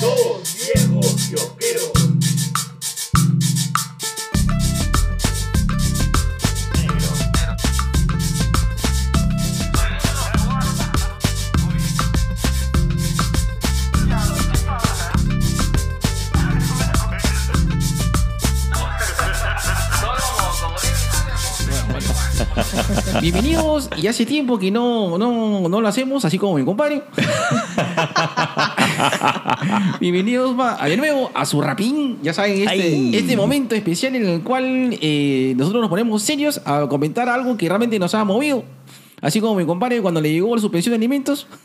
Dos viejos kiosqueros. Bienvenidos, y hace tiempo que no, no, no lo hacemos, así como mi compadre. Bienvenidos va, de nuevo a su rapín, ya saben, este, este momento especial en el cual eh, nosotros nos ponemos serios a comentar algo que realmente nos ha movido. Así como mi compadre cuando le llegó la suspensión de alimentos.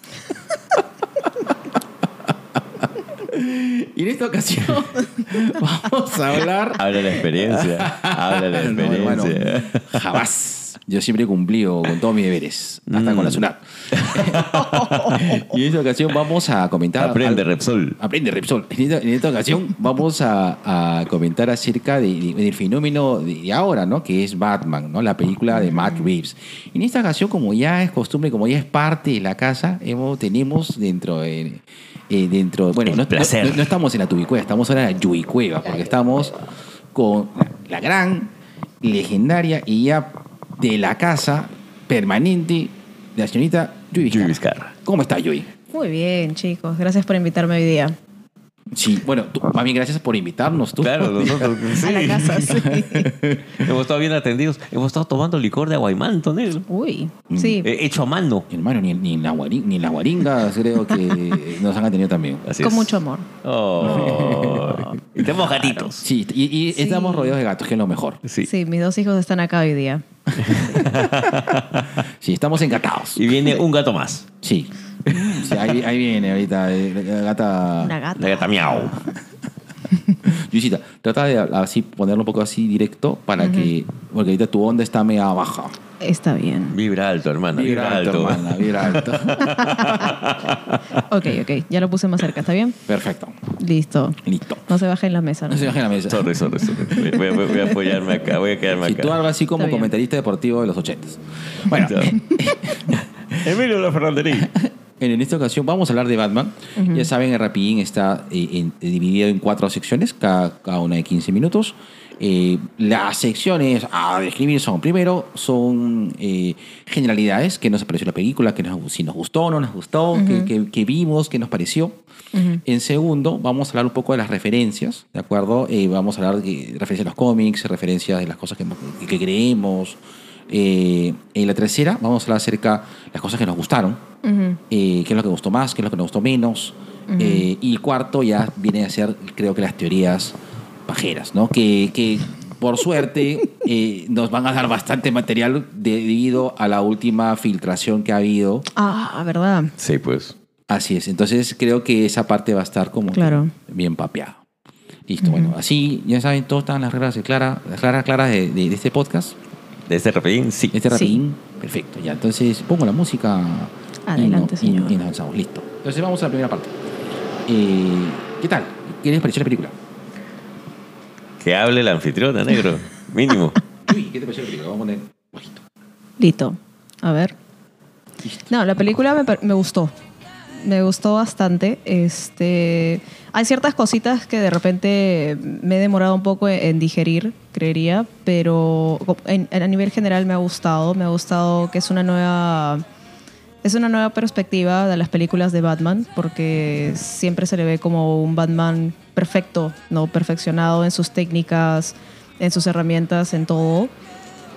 y en esta ocasión vamos a hablar Habla la experiencia. Habla la No, experiencia. hermano, jamás. Yo siempre he cumplido con todos mis deberes, hasta Mm. con la SUNAT. y en esta ocasión vamos a comentar. Aprende, al- Repsol. Aprende, Repsol. En esta, en esta ocasión vamos a, a comentar acerca de- de- del fenómeno de, de ahora, ¿no? Que es Batman, ¿no? La película de Matt Reeves. En esta ocasión, como ya es costumbre, como ya es parte de la casa, hemos, tenemos dentro de... eh, dentro, bueno, no, placer. no- no estamos en la Tubicueva, estamos ahora en la Yuicueva, porque estamos con la gran, legendaria y ya de la casa permanente de la señorita Yui. Vizcarra. ¿Cómo está Yui? Muy bien, chicos. Gracias por invitarme hoy día. Sí, bueno, tú, bien gracias por invitarnos tú. Claro, nosotros sí. A la casa, sí. Hemos estado bien atendidos. Hemos estado tomando licor de aguaimanto, negro. Uy, sí. Eh, hecho a mano. Hermano, ni, ni, en la guari- ni en las guaringas creo que nos han atendido también. Así Con es. mucho amor. Oh. y tenemos gatitos. Sí, y, y Sí. estamos rodeados de gatos, que es lo mejor. Sí. Sí, mis dos hijos están acá hoy día. Sí, estamos encatados. Y viene un gato más. Sí. Sí, ahí, ahí viene ahorita eh, la gata. Una gata. La gata miau. Luisita, trata de así ponerlo un poco así directo para que. Porque ahorita tu onda está media baja. Está bien. Vibra alto, hermana. Vibra, alto. hermana, vibra alto. Ok, ok. Ya lo puse más cerca. ¿Está bien? Perfecto. Listo. Listo. No se baje en la mesa. ¿no? No se baje la mesa. Sorry, sorry, sorry. Voy, voy- voy a apoyarme acá. Voy a quedarme Si acá. tú algo así como comentarista deportivo de los ochentas. Bueno, Emilio La Ferranderí. En esta ocasión vamos a hablar de Batman. Ya saben, el Rapidín está eh, en- dividido en cuatro secciones, cada, cada una de 15 minutos. Eh, las secciones a describir son, primero, son eh, generalidades, que nos pareció la película, que nos, si nos gustó o no nos gustó, que, que- que vimos, que nos pareció. En segundo, vamos a hablar un poco de las referencias, ¿de acuerdo? Eh, vamos a hablar de referencias a los cómics, referencias de las cosas que, que creemos. Eh, en la tercera, vamos a hablar acerca de las cosas que nos gustaron, Ujú. eh, qué es lo que gustó más, qué es lo que nos gustó menos. Eh, y el cuarto ya viene a ser, creo que las teorías pajeras, ¿no? Que, que por suerte eh, nos van a dar bastante material debido a la última filtración que ha habido. Ah, ¿verdad? Sí, pues. Así es. Entonces creo que esa parte va a estar como Claro. bien papeada. Listo, bueno, así ya saben, todas están las reglas claras, las reglas claras de, de- de este podcast, De este rapidín, sí. este Sí. rapidín. Perfecto, ya. Entonces pongo la música. Adelante, y, no- y- señor. y nos avanzamos, listo. Entonces vamos a la primera parte. Eh, ¿Qué tal? ¿Qué les pareció la película? Que hable la anfitriona, negro. Mínimo. Uy, ¿qué te pareció la película? Vamos a poner bajito. Listo. A ver. No, la película me, me gustó. Me gustó bastante. Este, hay ciertas cositas que de repente me he demorado un poco en, digerir, creería, pero en- en- a nivel general me ha gustado. Me ha gustado que es una nueva es una nueva perspectiva de las películas de Batman, porque siempre se le ve como un Batman perfecto, no perfeccionado en sus técnicas, en sus herramientas, en todo.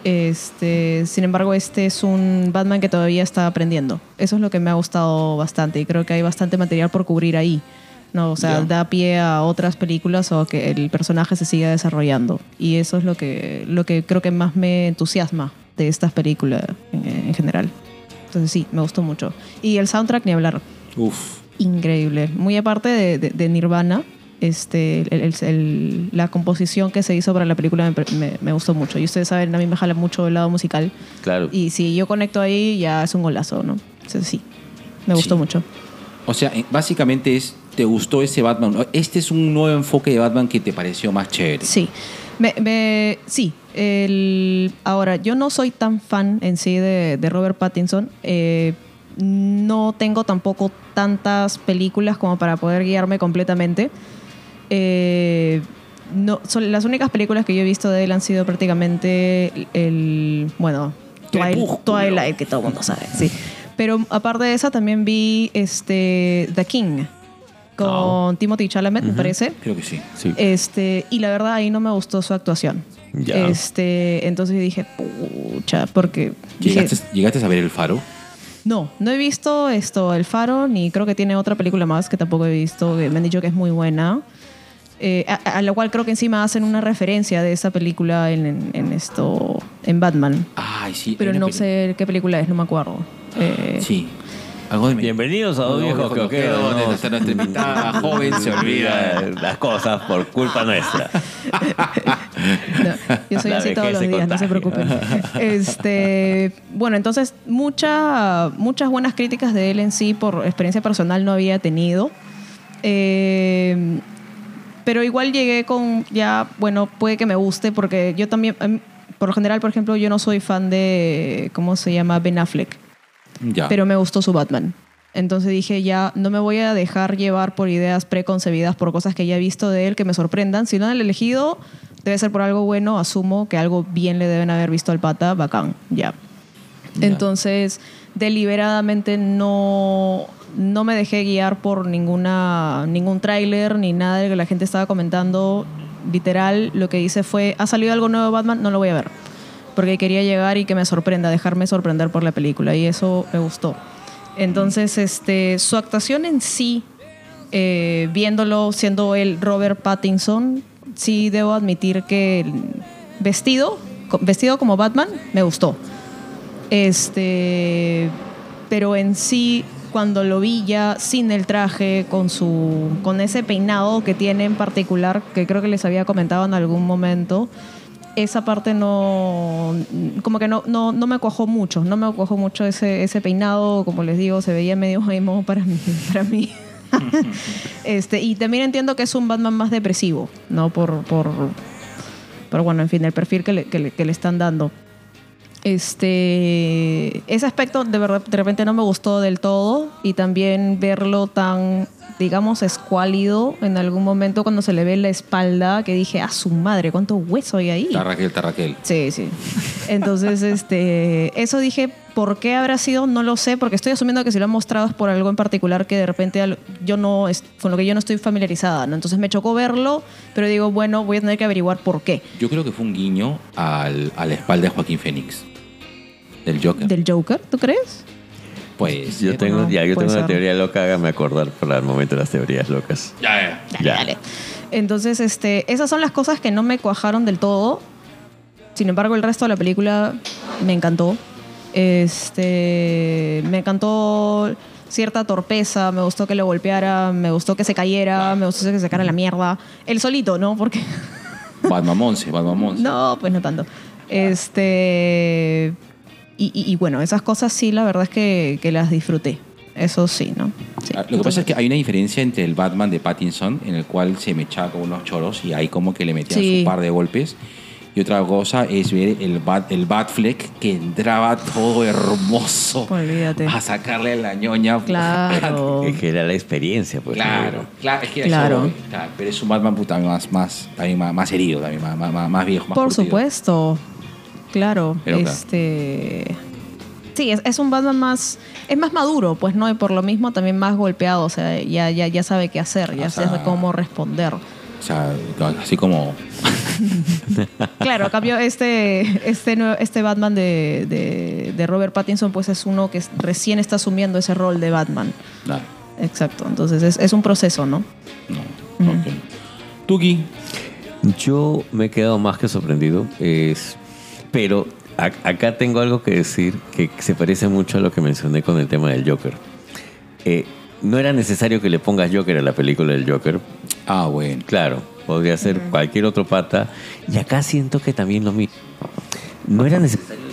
Este, sin embargo, este es un Batman que todavía está aprendiendo. Eso es lo que me ha gustado bastante y creo que hay bastante material por cubrir ahí. No, o sea, Ya. da pie a otras películas o que el personaje se siga desarrollando. Y eso es lo que, lo que creo que más me entusiasma de estas películas en, en general. Entonces sí, me gustó mucho. Y el soundtrack ni hablar. Uf. Increíble. Muy aparte de, de- de Nirvana, este, el- el- la composición que se hizo para la película me, me- me gustó mucho. Y ustedes saben, a mí me jala mucho el lado musical. Claro. Y si yo conecto ahí, ya es un golazo, ¿no? Entonces sí, me gustó Sí. mucho. O sea, eh, básicamente es, ¿te gustó ese Batman? Este es un nuevo enfoque de Batman que te pareció más chévere. Sí. Me, me- sí. El, ahora, yo no soy tan fan en sí de, de Robert Pattinson. eh, no tengo tampoco tantas películas como para poder guiarme completamente. Eh, no, son las únicas películas que yo he visto de él han sido prácticamente el, bueno, Twilight, que todo el mundo sabe, sí. Pero aparte de esa también vi este The King con Timothy Chalamet, me parece. Creo que sí. Sí. Este, y la verdad ahí no me gustó su actuación. Ya. Este, entonces dije, pucha, porque dije, ¿Llegaste, llegaste a ver El Faro? no, no he visto esto, El Faro, ni creo que tiene otra película más que tampoco he visto, que me han dicho que es muy buena. Eh, a, a la cual creo que encima hacen una referencia de esa película en, en- en esto, en Batman. Ay, sí. Pero no sé qué película es, no me acuerdo. Eh, Sí. Algo de Bienvenidos a Dos Viejos Coqueros. donde ¿no? nuestra nuestra invitada joven se olvida. las cosas por culpa nuestra. No, yo soy La así todos los días, no se preocupen. Este, bueno, entonces mucha- muchas buenas críticas de él en sí por experiencia personal no había tenido. Eh, pero igual llegué con ya, bueno, puede que me guste porque yo también, mí, por lo general, por ejemplo, yo no soy fan de, ¿cómo se llama? Ben Affleck Ya. pero me gustó su Batman. Entonces dije, ya no me voy a dejar llevar por ideas preconcebidas, por cosas que ya he visto de él que me sorprendan. Si lo han elegido, debe ser por algo bueno, asumo que algo bien le deben haber visto al pata, bacán, ya. Ya. Entonces, deliberadamente no, no me dejé guiar por ninguna, ningún tráiler ni nada de lo que la gente estaba comentando. Literal, lo que hice fue, ha salido algo nuevo Batman, no lo voy a ver. Porque quería llegar y que me sorprenda, dejarme sorprender por la película. Y eso me gustó. Entonces, este, su actuación en sí, eh, viéndolo siendo el Robert Pattinson, sí debo admitir que el vestido, vestido como Batman, me gustó. Este, pero en sí, cuando lo vi ya sin el traje, con su, con ese peinado que tiene en particular, que creo que les había comentado en algún momento, esa parte no, como que no, no, no me cuajó mucho, no me cuajó mucho ese, ese peinado, como les digo, se veía medio emo para mí. Para mí. este, y también entiendo que es un Batman más depresivo, ¿no? Por, por, pero bueno, en fin, el perfil que le, que le- que le están dando. Este, ese aspecto de, de repente no me gustó del todo y también verlo tan, digamos, escuálido en algún momento cuando se le ve la espalda, que dije, a su madre, cuánto hueso hay ahí. Está Raquel, está Raquel. Sí, sí. Entonces, este, eso dije, ¿por qué habrá sido? No lo sé, porque estoy asumiendo que si lo han mostrado es por algo en particular que de repente yo no, con lo que yo no estoy familiarizada, ¿no? Entonces me chocó verlo, pero digo, bueno, voy a tener que averiguar por qué. Yo creo que fue un guiño al, a la espalda de Joaquín Phoenix. Del Joker. ¿Del Joker, tú crees? Pues. Yo tengo, no, ya, yo puede tengo una teoría loca, hágame acordar para el momento de las teorías locas. Ya, ya. Dale, Ya. dale. Entonces, este, esas son las cosas que no me cuajaron del todo. Sin embargo, el resto de la película me encantó. Este, me encantó cierta torpeza, me gustó que lo golpeara, me gustó que se cayera, me gustó que se sacara la mierda. El solito, ¿no? Porque Batman Monse, Batman Monse. no, pues no tanto. Este. Y, y- y bueno, esas cosas sí, la verdad es que, que las disfruté. Eso sí, ¿no? Sí. Ah, Lo que pasa es que hay una diferencia entre el Batman de Pattinson, en el cual se me echaba con unos choros y ahí como que le metían Sí. su par de golpes. Y otra cosa es ver el Bat, el Batfleck que entraba todo hermoso Olvídate. a sacarle la ñoña. Claro. Es que era la experiencia, pues. Claro, claro, es que Claro. eso, claro, pero es un Batman puta, más, más, también más, más herido, también más, más, más- más viejo, más Por curtido. supuesto. Claro. Pero claro. este. Sí, es, es un Batman más. Es más maduro, pues, ¿no? Y por lo mismo también más golpeado. O sea, ya, ya, ya sabe qué hacer, ya O sea- sabe cómo responder. O sea, así como Claro, a cambio, este, este, este Batman de, de, de Robert Pattinson, pues es uno que recién está asumiendo ese rol de Batman. nada, Exacto. Entonces es, es un proceso, ¿no? no. Tuki, Yo me he quedado más que sorprendido, es, pero a- acá tengo algo que decir que se parece mucho a lo que mencioné con el tema del Joker. Eh, no era necesario que le pongas Joker a la película del Joker. ah, bueno. Claro, podría ser cualquier otro pata. Y acá siento que también lo mismo. No era necesario.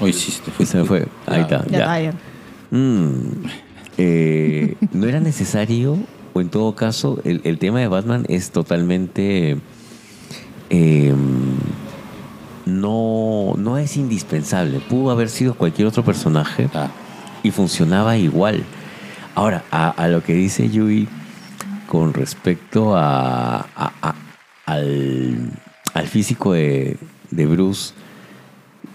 Hoy sí se te fue. Se me fue. Ahí está. Ya, ya. Mm, eh, no era necesario, o en todo caso, el, el tema de Batman es totalmente. eh, no, no es indispensable. Pudo haber sido cualquier otro personaje Ah, y funcionaba igual. Ahora, a, a lo que dice Yui con respecto a, a- a- al, al físico de, de Bruce,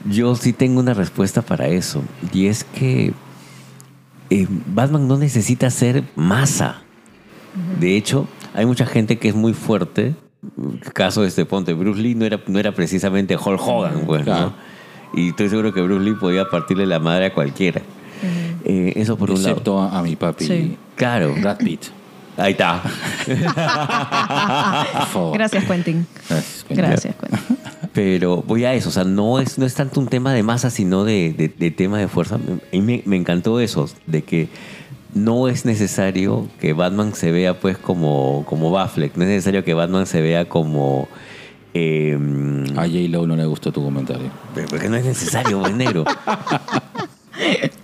yo sí tengo una respuesta para eso. Y es que eh, Batman no necesita ser masa. De hecho, hay mucha gente que es muy fuerte. Caso de este ponte, Bruce Lee no era, no era precisamente Hulk Hogan, pues, ¿no? Y estoy seguro que Bruce Lee podía partirle la madre a cualquiera. Eh, eso por un lado. Excepto a, mi papi. Sí. Claro. Brad Pitt. Ahí está. Por favor. Gracias, Quentin. Gracias. Gracias, Quentin. Pero voy a eso, o sea, no es, no es tanto un tema de masa, sino de, de- de tema de fuerza. A mí me, me encantó eso, de que no es necesario que Batman se vea pues como, como Batfleck, no es necesario que Batman se vea como... eh, A J. Lo no le gustó tu comentario. porque no es necesario, negro.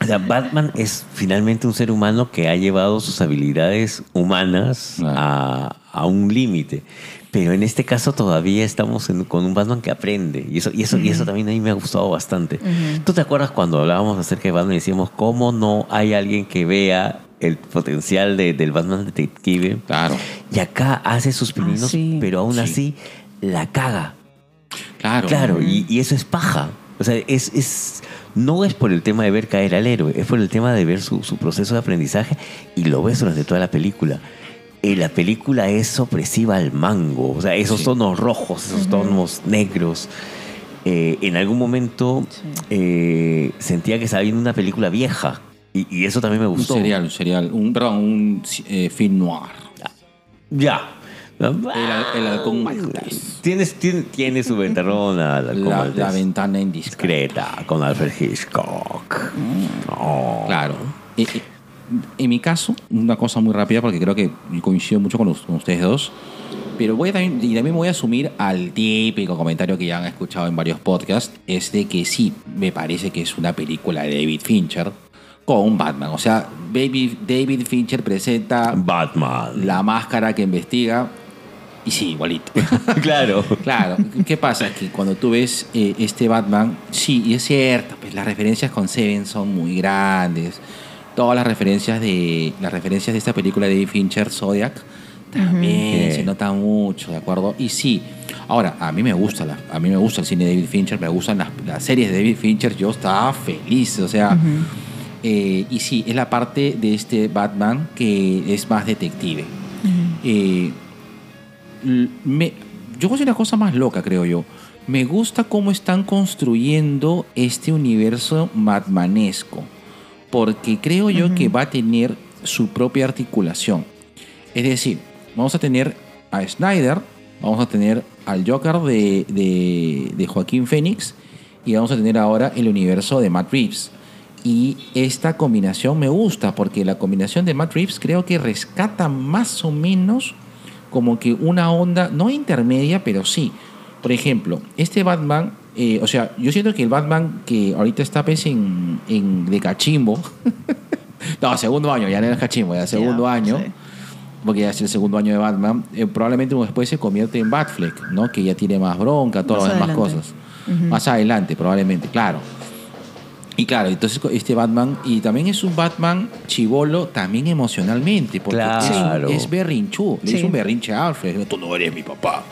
O sea, Batman es finalmente un ser humano que ha llevado sus habilidades humanas a, a un límite. Pero en este caso todavía estamos en- con un Batman que aprende. Y eso, y, eso, y eso también a mí me ha gustado bastante. ¿Tú te acuerdas cuando hablábamos acerca de Batman y decíamos cómo no hay alguien que vea el potencial de- del Batman detective? Claro. Y acá hace sus pininos, sí. pero aún Sí. así la caga. Claro. Claro, y, y eso es paja. O sea, es, es, no es por el tema de ver caer al héroe, es por el tema de ver su, su proceso de aprendizaje y lo ves durante toda la película. Eh, la película es opresiva al mango, o sea, esos Sí. tonos rojos, esos tonos negros. Eh, en algún momento eh, sentía que estaba viendo una película vieja y, y eso también me Un gustó. serial, un serial. Un, perdón, un eh, film noir. Ya. El, el halcón maltés. Tienes, tiene, tiene su halcón La, la ventana indiscreta. Discreta, con Alfred Hitchcock. Oh. Claro. En mi caso, una cosa muy rápida, porque creo que coincido mucho con, los- con ustedes dos, pero voy a también, y también me voy a asumir al típico comentario que ya han escuchado en varios podcasts, es de que sí, me parece que es una película de David Fincher con Batman. O sea, Baby, David Fincher presenta Batman. la máscara que investiga y sí, igualito. claro. Claro, ¿qué pasa? Que cuando tú ves eh, este Batman, sí, y es cierto, pues las referencias con Seven son muy grandes. Todas las referencias de las referencias de esta película de David Fincher, Zodiac, también se nota mucho, ¿de acuerdo? Y sí, ahora, a mí me gusta, la- a mí me gusta el cine de David Fincher, me gustan las, las series de David Fincher, yo estaba feliz, o sea, eh, y sí, es la parte de este Batman que es más detective. Eh, l- me, yo voy a decir una cosa más loca, creo yo. Me gusta cómo están construyendo este universo batmanesco. Porque creo yo que va a tener su propia articulación. Es decir, vamos a tener a Snyder, vamos a tener al Joker de, de, de Joaquín Phoenix y vamos a tener ahora el universo de Matt Reeves. Y esta combinación me gusta porque la combinación de Matt Reeves creo que rescata más o menos como que una onda, no intermedia, pero sí. Por ejemplo, este Batman, eh, o sea, yo siento que el Batman que ahorita está pues en, en de cachimbo, no, segundo año, ya no es cachimbo, ya segundo Ya, año, sí. porque ya es el segundo año de Batman, eh, probablemente después se convierte en Batfleck, ¿no? Que ya tiene más bronca, todas Más las demás adelante. cosas. Más adelante, probablemente, claro. Y claro, entonces este Batman, y también es un Batman chivolo también emocionalmente, porque Claro. es, es berrinchú, le Sí. hizo un berrinche a Alfred, tú no eres mi papá,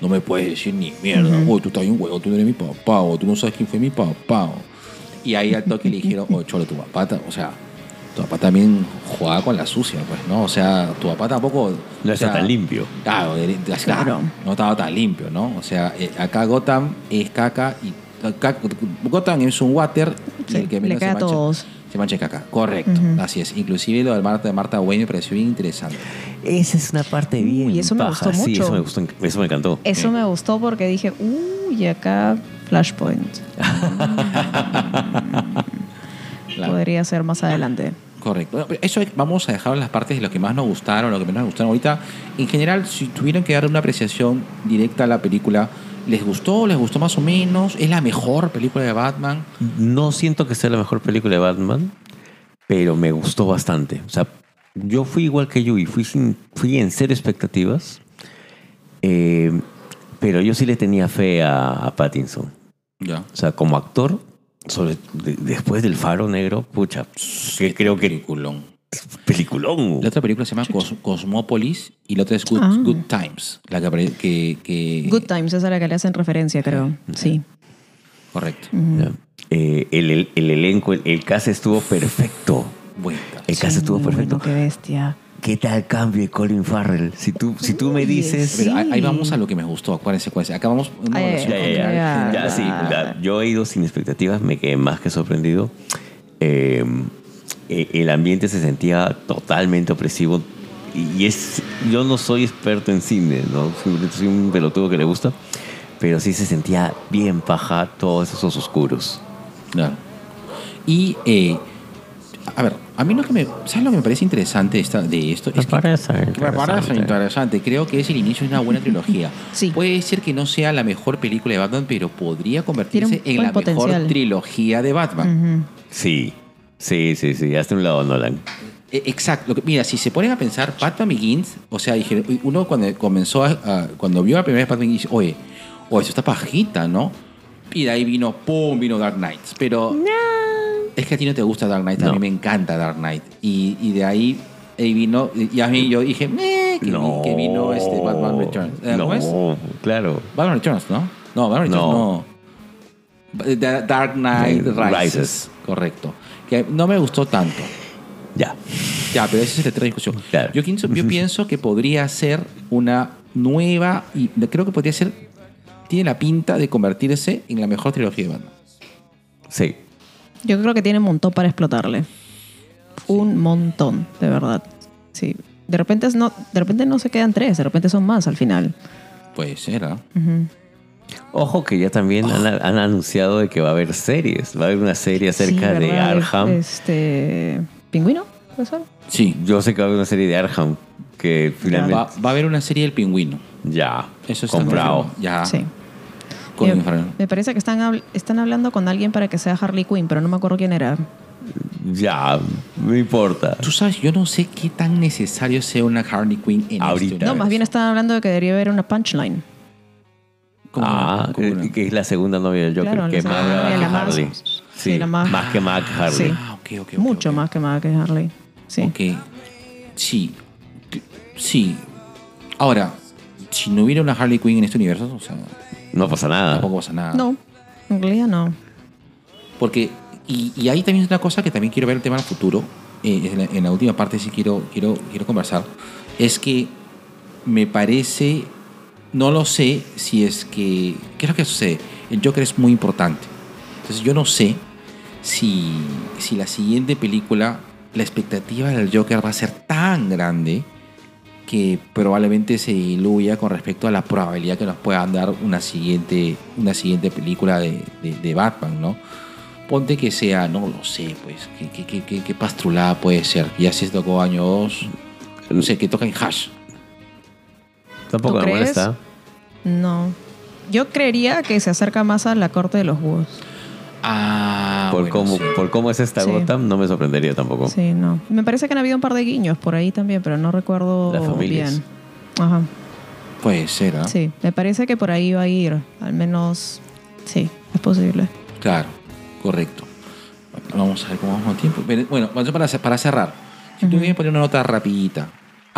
no me puedes decir ni mierda, o tú estás bien huevo, tú no eres mi papá, o tú no sabes quién fue mi papá. o- Y ahí al toque le dijeron, oh, cholo, tu papá, o sea, tu papá también jugaba con la sucia, pues, ¿no? O sea, tu papá tampoco... No está tan limpio. Claro, de- de- claro, Claro. no estaba tan limpio, ¿no? O sea, eh, acá Gotham es caca y acá- Gotham es un water Sí, el que le menos se cae a mancha, todos. Se mancha caca. Correcto, así es. Inclusive lo de Marta, de Marta Wayne me pareció bien interesante. Esa es una parte bien. Uy, eso me paja. gustó Sí, eso me, gustó, eso me encantó. Eso me gustó porque dije, uy, acá Flashpoint. Claro. Podría ser más adelante. Correcto. Eso vamos a dejar las partes de lo que más nos gustaron, lo que menos nos gustaron. Ahorita, en general, si tuvieran que dar una apreciación directa a la película, ¿les gustó? ¿Les gustó más o menos? ¿Es la mejor película de Batman? No siento que sea la mejor película de Batman, pero me gustó bastante. O sea, yo fui igual que Yui, fui, sin, fui en cero expectativas, eh, pero yo sí le tenía fe a, a Pattinson. Ya. O sea, como actor, sobre, de- después del Faro Negro, pucha, que creo que Peliculón. Peliculón. La otra película se llama Cos- Cosmópolis y la otra es Good, Ah. Good Times. La que, que, que- Good Times, es la que le hacen referencia, creo. Sí. Correcto. Eh, el, el- el elenco, el, el cast estuvo perfecto. Buen El Sí, estuvo muy perfecto. bueno, qué bestia. ¿Qué tal cambio de Colin Farrell? Si tú, si tú me dices... sí. Pero ahí, ahí vamos a lo que me gustó. Acuérdense, acuérdense. Acabamos una Ay, evaluación Ya, ya, ya. Sí, ya. ya. Yo he ido sin expectativas, me quedé más que sorprendido. Eh, eh, el ambiente se sentía totalmente opresivo. Y es, yo no soy experto en cine, ¿no? Simplemente soy un pelotudo que le gusta. Pero sí se sentía bien paja todos esos oscuros. Claro. Y, eh, a ver, a mí lo que me, ¿sabes lo que me parece interesante esta, de esto? Me es que- parece que me parece interesante. interesante. Creo que es el inicio de una buena trilogía. Sí. Puede ser que no sea la mejor película de Batman, pero podría convertirse en la buen mejor potencial. trilogía de Batman. Ujú. Sí, sí, sí, sí. Hasta un lado, Nolan. Eh, Exacto. Mira, si se ponen a pensar, Batman Begins, o sea, dije, uno cuando comenzó, a, a- cuando vio la primera vez Batman, dice, oye, oye, eso está pajita, ¿no? Y de ahí vino, ¡pum! vino Dark Knight. Pero es que a ti no te gusta Dark Knight, a No. mí me encanta Dark Knight. Y, y de ahí, ahí vino, y a mí yo dije, "Meh", que, vi- no. que vino este Batman Returns. Eh, ¿cómo es? No, claro. Batman Returns, ¿no? No, Batman Returns No. no. Da- Dark Knight Rises. Rises. Correcto. Que no me gustó tanto. Ya. Ya, pero esa es la otra discusión. Claro. Yo, pienso, yo pienso que podría ser una nueva y creo que podría ser tiene la pinta de convertirse en la mejor trilogía de Batman. Sí. Yo creo que tiene un montón para explotarle. Un montón, de verdad. Sí. De repente, es no, de repente no se quedan tres, de repente son más al final. Puede ser, ¿ah? Ojo que ya también han, han anunciado de que va a haber series. Va a haber una serie acerca Sí, de. Arkham. Este. ¿Pingüino? ¿Puede ser? Sí. Yo sé que va a haber una serie de Arkham que finalmente Va, va a haber una serie del pingüino. ya, Eso está comprado. Ya. Sí. Con Eh, me parece que están, están hablando con alguien para que sea Harley Quinn, pero no me acuerdo quién era. Ya, no importa. Tú sabes, yo no sé qué tan necesario sea una Harley Quinn en Ahorita. este No, más bien están hablando de que debería haber una punchline. Como ah, una- como eh, una- que es la segunda novia del Joker, Claro, que es más brava que la más- Harley. sí, más- más que Mac Harley. Sí. Ah, ok, ok, ok, Mucho más que más que Harley. Sí. Sí. Sí. Ahora, si no hubiera una Harley Quinn en este universo, o sea, No pasa nada. tampoco pasa nada. No, en realidad no. Porque, y, y ahí también es una cosa que también quiero ver el tema del futuro. eh, en, la, en la última parte sí quiero, quiero, quiero conversar. Es que me parece, no lo sé si es que, ¿qué es lo que sucede? El Joker es muy importante. Entonces yo no sé si, si la siguiente película, la expectativa del Joker va a ser tan grande que probablemente se diluya con respecto a la probabilidad que nos puedan dar una siguiente, una siguiente película de, Batman, ¿no? Ponte que sea, no lo sé, pues, qué, qué, qué, qué- pastrulada puede ser. Ya se tocó año 2, no sé, que toca en Hash. Tampoco ¿Tú me crees? molesta. No. Yo creería que se acerca más a la corte de los búhos. Ah, por, bueno, cómo, sí. por cómo es esta Sí. Gotham, no me sorprendería tampoco. Sí, no. Me parece que han habido un par de guiños por ahí también, pero no recuerdo Las familias. bien. Ajá. Puede ser, ¿ah? Sí, me parece que por ahí va a ir. Al menos, sí, es posible. Claro, correcto. Vamos a ver cómo vamos con tiempo. Bueno, bueno, para, para cerrar, si tú quieres poner una nota rapidita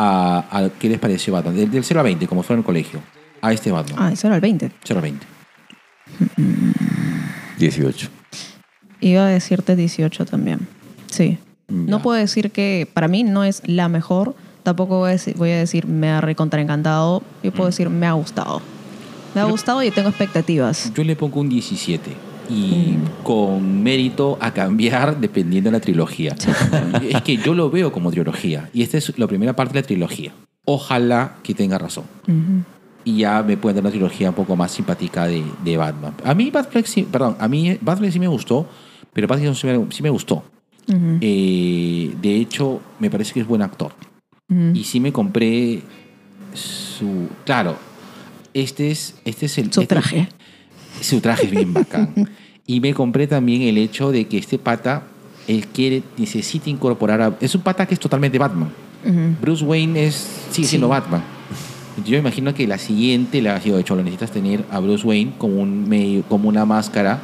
a, a qué les pareció Batman, del, del 0 a 20, como fue en el colegio, a este Batman, Ah, eso era el 20. 0 a 20. 18. Iba a decirte 18 también. Sí. No puedo decir que para mí no es la mejor. Tampoco voy a decir, voy a decir me ha recontraencantado. Yo puedo decir me ha gustado. Me ha gustado y tengo expectativas. Yo le pongo un 17 y con mérito a cambiar dependiendo de la trilogía. es que yo lo veo como trilogía y esta es la primera parte de la trilogía. Ojalá que tenga razón. Y ya me pueden dar una trilogía un poco más simpática de, de Batman. A mí Batfleck sí, perdón, a mí Batfleck sí me gustó, pero Pattinson sí me, sí me gustó. Eh, de hecho, me parece que es buen actor. Y sí me compré su... Claro, este es, este es el... Su este- traje. su traje es bien bacán. Y me compré también el hecho de que este pata, él quiere, necesita incorporar a... Es un pata que es totalmente Batman. Bruce Wayne es, sigue Sí. siendo Batman. Yo imagino que la siguiente le ha sido hecho, lo necesitas tener a Bruce Wayne como, un medio, como una máscara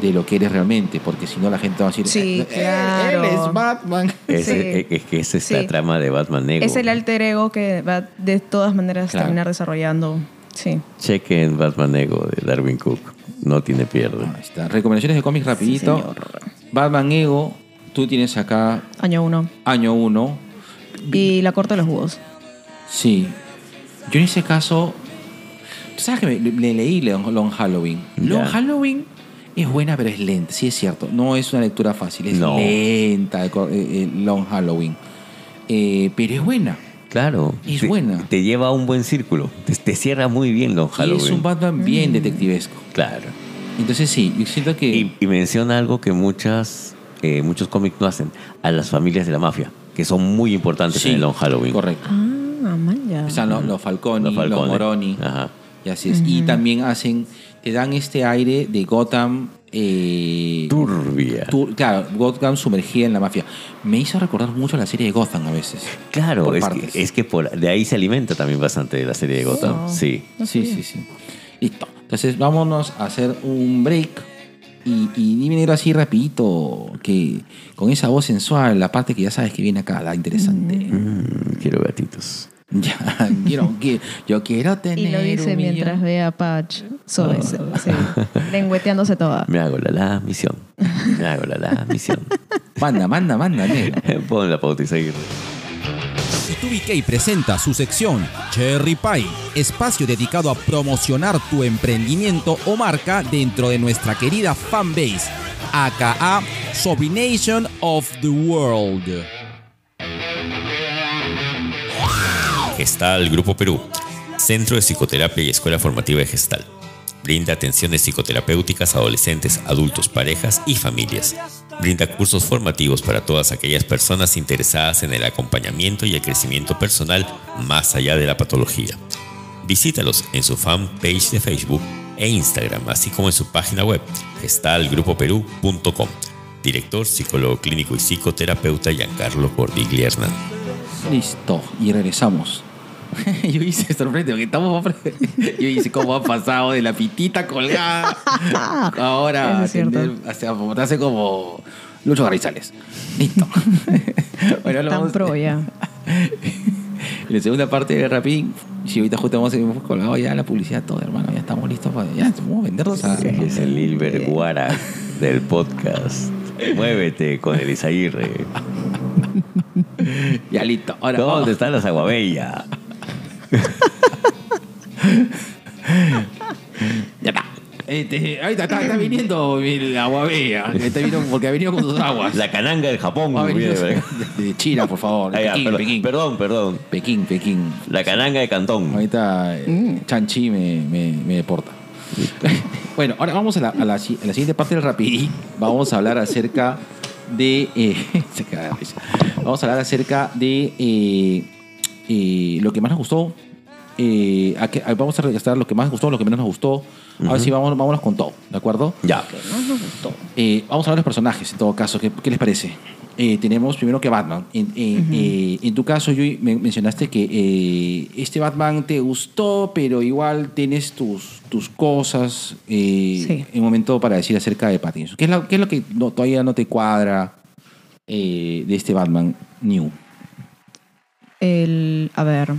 de lo que eres realmente, porque si no la gente va a decir, Sí, "Eh, claro. él es Batman. Es, Sí. es- es que esa es la Sí. trama de Batman Negro. Es el alter ego que va de todas maneras Claro. terminar desarrollando. Sí. Chequen Batman Ego de Darwin Cook. No tiene pierde. Ahí está. Recomendaciones de cómics rapidito. señor. Batman Ego, tú tienes acá Año uno. año 1. Y la corte de los búhos. Sí. Yo en ese caso, tú sabes que me- le, leí Long, Halloween. Long. Halloween es buena, pero es lenta. Sí, es cierto. No es una lectura fácil. Es No. lenta eh, eh, Long Halloween. Eh, pero es buena. Claro. Es te, buena. Te lleva a un buen círculo. Te, te cierra muy bien los Halloween. Y es un Batman bien detectivesco. Claro. Entonces sí, yo siento que... Y, y menciona algo que muchas, eh, muchos cómics no hacen. A las familias de la mafia, que son muy importantes sí, en el Long Halloween. Correcto. Ah, man, ya. Están los, los Falconi, Los. Moroni. Ajá. Y así es. Y también hacen, te dan este aire de Gotham. Eh, Turbia. tu- claro, Gotham sumergida en la mafia. Me hizo recordar mucho la serie de Gotham a veces. Claro, Por es que, es que por, de ahí se alimenta también bastante la serie de Gotham. Sí. No sí, sabía. sí, sí. Listo. Entonces vámonos a hacer un break. Y, y dime negro así rapidito, que con esa voz sensual, la parte que ya sabes que viene acá, la interesante. Mm, quiero gatitos. Ya, quiero, que- yo quiero tener Y lo dice un mientras millón. ve a Patch sobre sí, lengüeteándose toda. Me hago la, la misión. Me hago la, la misión. Manda, manda, manda. Pon la pauta y seguir. B2BK presenta su sección Cherry Pie, espacio dedicado a promocionar tu emprendimiento o marca dentro de nuestra querida fanbase, aka Sobrination of the World. Gestal Grupo Perú, Centro de Psicoterapia y Escuela Formativa de Gestal. Brinda atenciones psicoterapéuticas a adolescentes, adultos, parejas y familias. Brinda cursos formativos para todas aquellas personas interesadas en el acompañamiento y el crecimiento personal más allá de la patología. Visítalos en su fanpage de Facebook e Instagram, así como en su página web, gestalgrupoperú.com. Director, psicólogo clínico y psicoterapeuta Giancarlo Cordiglia Hernán. Listo, y regresamos. Yo hice sorprende, porque estamos. Yo hice cómo ha pasado de la pitita colgada. Ahora, es tener- hace, hace como Lucho Garrizales. Listo. bueno, ahora Tan vamos- pro ya. En la segunda parte de Rapidín, si ahorita justo hemos, hemos colgado ya la publicidad, todo, hermano. Ya estamos listos para. Ya, vamos a venderlos a. Es el Lilber Guara del podcast. Muévete con el Isaguirre. Ya, listo. Ahora ¿Dónde vamos. están las aguabella? Ya está. Este, ahorita está, está viniendo el aguabea. Está viniendo porque ha venido con sus aguas. La cananga del Japón. Ha venido viene, de, de China, por favor. De ya, Pekín, perdón, Pekín. perdón, perdón. Pekín, Pekín. La cananga de Cantón. Ahorita eh, Chanchi me, me, me deporta. bueno, ahora vamos a la, a la si- a la siguiente parte del Rapidí. Vamos a hablar acerca de. eh. Vamos a hablar acerca de eh, eh, lo que más nos gustó. eh, a que- a- vamos a registrar lo que más nos gustó, lo que menos nos gustó. A ver si vamos, vámonos con todo, ¿de acuerdo? Ya. No nos gustó. Eh, vamos a hablar de los personajes, en todo caso. ¿Qué, qué les parece? Eh, tenemos primero que Batman. En, en tu caso, Yui, me mencionaste que eh, este Batman te gustó, pero igual tienes tus, tus cosas eh, Sí. en un momento para decir acerca de Pattinson. ¿Qué es lo, qué es lo que no- todavía no te cuadra eh, de este Batman New? El, a ver.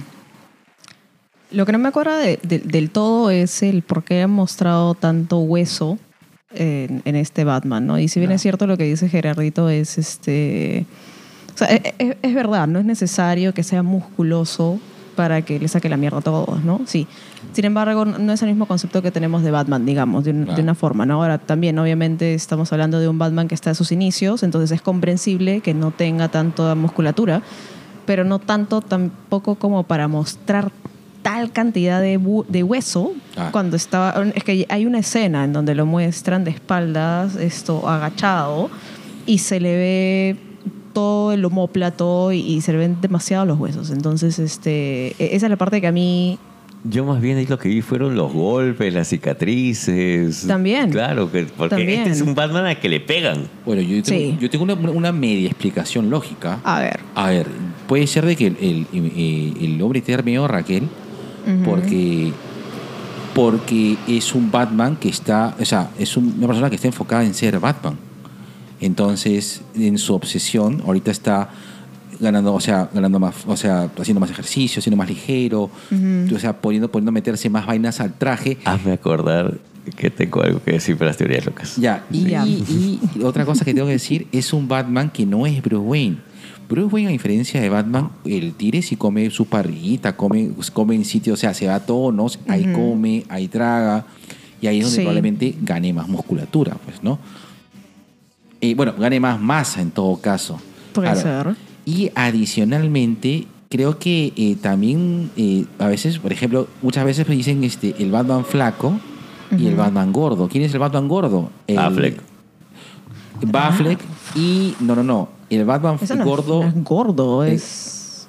Lo que no me acuerdo de- de- del todo es el por qué han mostrado tanto hueso en, en este Batman, ¿no? Y si bien es cierto lo que dice Gerardito, es este. O sea, e- e- es, verdad, no es necesario que sea musculoso para que le saque la mierda a todos, ¿no? Sí. Sin embargo, no es el mismo concepto que tenemos de Batman, digamos, de, un- de una forma, ¿no? Ahora también, obviamente, estamos hablando de un Batman que está a sus inicios, entonces es comprensible que no tenga tanta musculatura, pero no tanto tampoco como para mostrar tal cantidad de, bu- de hueso Ah. cuando estaba es que hay una escena en donde lo muestran de espaldas esto agachado y se le ve todo el homóplato y, y se le ven demasiado los huesos entonces este e- esa es la parte que a mí Yo más bien ahí lo que vi fueron los golpes, las cicatrices. También. Claro, que, porque También. este es un Batman al que le pegan. Bueno, yo tengo, Sí. yo tengo una, una media explicación lógica. a ver A ver, puede ser de que el, el, el- el hombre esté medio Raquel, porque porque es un Batman que está, o sea, es un- una persona que está enfocada en ser Batman. Entonces, en su obsesión, ahorita está ganando, o sea, ganando más, o sea, haciendo más ejercicio, siendo más ligero, o sea, poniendo, poniendo meterse más vainas al traje. Hazme acordar que tengo algo que decir para las teorías locas. Ya, y, Ya. y- y otra cosa que tengo que decir es un Batman que no es Bruce Wayne. Bruce Wayne, a diferencia de Batman, el tigre sí come su parrillita, come, come en sitio, o sea, se va a tonos, ahí come, ahí traga, y ahí es donde Sí. probablemente gane más musculatura, pues, ¿no? Eh, bueno, gane más masa en todo caso. Puede ser. Y adicionalmente, creo que eh, también eh, a veces, por ejemplo, muchas veces me dicen este, el Batman flaco y el Batman gordo. ¿Quién es el Batman gordo? El, Affleck. Y no, no, no. El Batman no es- gordo. no es gordo, es.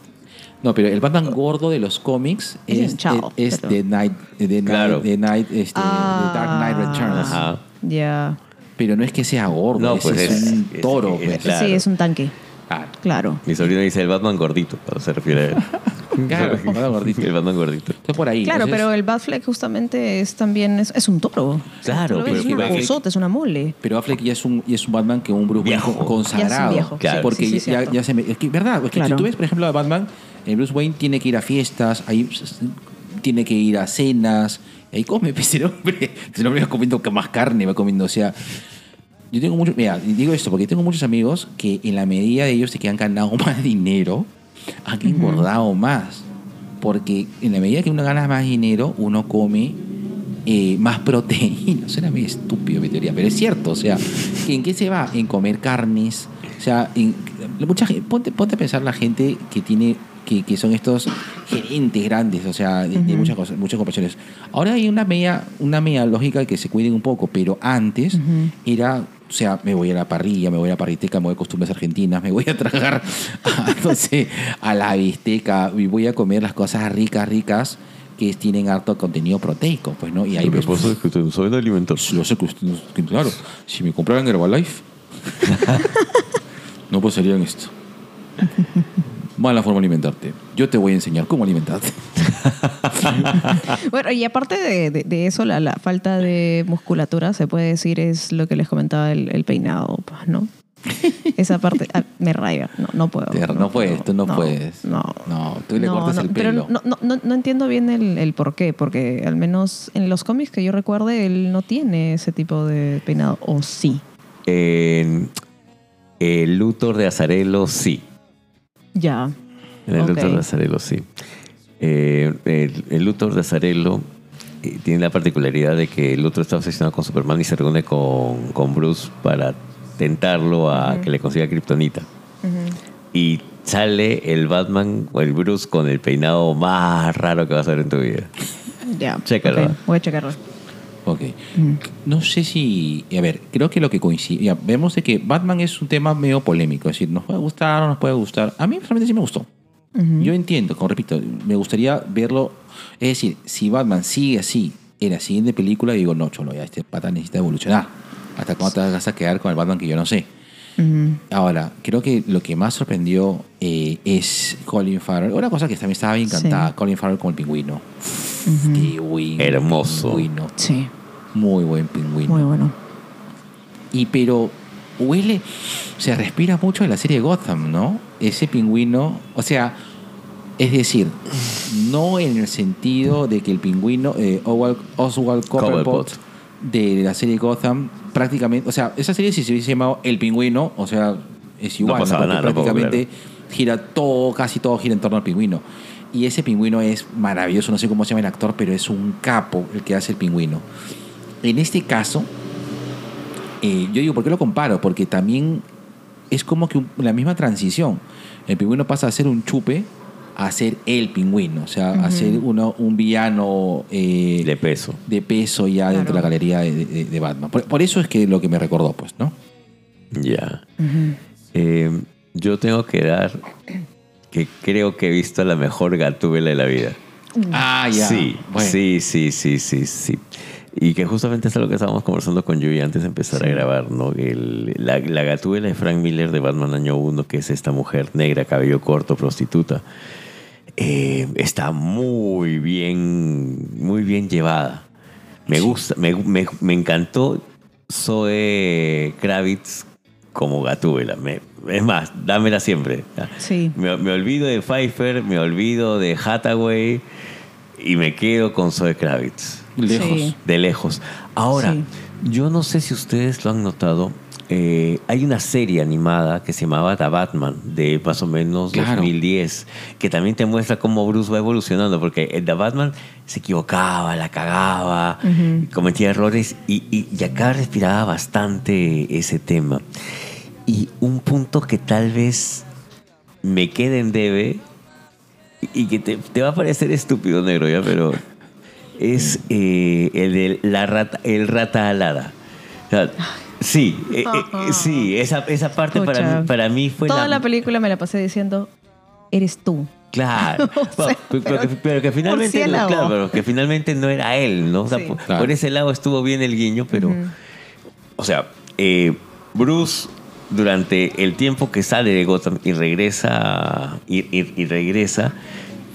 No, pero el Batman gordo de los cómics Es es, hinchado, es, pero- The Night, The Claro. Night, The Night, este, The Dark Knight Ah. Returns. Ajá. Ya. Pero no es que sea gordo, No, ese pues es, es- un es- toro. es- pues. Claro. Sí, es un tanque. Ah, Claro. Mi sobrino dice el Batman gordito, cuando se refiere a él. Claro, el Batman gordito. El Batman gordito. Está por ahí. Claro, entonces- pero el Batfleck justamente es también. Es, es un toro. Claro, pero es Batfleck- es una mole. Pero Affleck ya es un, ya es un Batman que un Bruce Viejo. con- consagrado. Ya es un viejo, Claro. Porque sí, sí, ya, ya se me. Es que, ¿verdad? Es que Claro. si tú ves, por ejemplo, a Batman, el Bruce Wayne tiene que ir a fiestas, ahí tiene que ir a cenas, ahí come, pues el hombre. El hombre va comiendo más carne, va comiendo, o sea. Yo tengo mucho, mira, digo esto porque tengo muchos amigos que en la medida de ellos de que han ganado más dinero, han engordado más. Porque en la medida que uno gana más dinero, uno come eh, más proteína. Suena medio estúpido mi teoría, pero es cierto. O sea, ¿en qué se va? En comer carnes. O sea, en, mucha gente, ponte, ponte a pensar la gente que tiene que, que son estos gerentes grandes, o sea, de, muchas cosas, muchas corporaciones. Ahora hay una media, una media lógica de que se cuiden un poco, pero antes era, o sea, me voy a la parrilla, me voy a la parriteca, me voy a costumbres argentinas, me voy a tragar, a, no sé, a la bisteca y voy a comer las cosas ricas, ricas que tienen harto contenido proteico, pues, ¿no? Y ahí ves, es que ustedes no saben alimentar. lo sé que que, claro, si me compraran Herbalife, no pasarían esto. Mala forma de alimentarte. Yo te voy a enseñar cómo alimentarte. Bueno, y aparte de, de- de eso, la, la falta de musculatura, se puede decir, es lo que les comentaba el, el peinado, pues, ¿no? Esa parte ah, me raya, no, no puedo. Te- no puedes, tú no puedes. No. No, tú le No, cortas no, el pero pelo. no, no, no, no entiendo bien el, el por qué, porque al menos en los cómics que yo recuerde, él no tiene ese tipo de peinado, o sí. En el Luthor de Azarelo, sí. Ya. En el Ok. Luthor de Azarelo, sí. Eh, el, el Luthor de Azarelo eh, tiene la particularidad de que el Luthor está obsesionado con Superman y se reúne con, con Bruce para tentarlo a que le consiga Kryptonita. Y sale el Batman o el Bruce con el peinado más raro que vas a ver en tu vida. Ya. Chécalo. Ok, Voy a checarlo. Ok. No sé si. A ver, creo que lo que coincide. Ya, vemos de que Batman es un tema medio polémico. Es decir, nos puede gustar o no nos puede gustar. A mí personalmente sí me gustó. Yo entiendo, como repito, me gustaría verlo. Es decir, si Batman sigue así en la siguiente película, digo, no, cholo, ya este pata necesita evolucionar. ¿Hasta cuándo te vas a quedar con el Batman que yo no sé? Ahora, creo que lo que más sorprendió eh, es Colin Farrell. Una cosa que también estaba bien encantada, Sí. Colin Farrell con el pingüino. Qué buen Hermoso. pingüino. Sí, Muy buen pingüino. muy bueno. Y pero huele, se respira mucho de la serie Gotham, ¿no? Ese pingüino, o sea, es decir, no en el sentido de que el pingüino, eh, Oswald, Oswald Cobblepot, Cobblepot. de la serie Gotham, prácticamente, o sea, esa serie si se hubiese llamado El Pingüino, o sea, es igual, pasaba Porque nada tampoco, prácticamente gira todo, casi todo gira en torno al pingüino. Y ese pingüino es maravilloso, no sé cómo se llama el actor, pero es un capo el que hace el pingüino. En este caso, eh, yo digo, ¿por qué lo comparo? Porque también es como que un- la misma transición. El pingüino pasa a ser un chupe a ser el pingüino, o sea, a ser uno, un villano eh, De peso. de peso ya dentro de la galería de, de- de Batman. Por, por eso es que lo que me recordó, pues, ¿no? Ya. Eh, yo tengo que dar que creo que he visto la mejor gatúbela de la vida. Ah, ya. Sí, Bueno. sí, sí, sí, sí, sí. Y que justamente es lo que estábamos conversando con Yui antes de empezar a grabar, ¿no? El- la, la gatúbela de Frank Miller de Batman Año 1, que es esta mujer negra, cabello corto, prostituta, eh, está muy bien, muy bien llevada. Me gusta, me, me- me encantó Zoe Kravitz como Gatúbela. Me- es más, dámela siempre. Sí. Me, me olvido de Pfeiffer, me olvido de Hathaway y me quedo con Zoe Kravitz. Lejos. Sí. De lejos. Ahora, Sí. yo no sé si ustedes lo han notado. eh, hay una serie animada que se llamaba The Batman, de más o menos Claro. 2010, que también te muestra cómo Bruce va evolucionando, porque el The Batman se equivocaba, la cagaba, cometía errores, y, y, y acá respiraba bastante ese tema. Y un punto que tal vez me quede en debe, y que te, te va a parecer estúpido, negro, ya, pero es eh, el de la rata, el rata alada. O sea, sí, eh, eh, sí, esa, esa parte para mí, para mí fue Toda la... película me la pasé diciendo, eres tú. Claro, O sea, Bueno, pero, pero que, pero que finalmente, murciélago. claro, pero que finalmente no era él, ¿no? O sea, Sí. por, Claro. por ese lado estuvo bien el guiño, pero, o sea, eh, Bruce durante el tiempo que sale de Gotham y regresa y, y- y regresa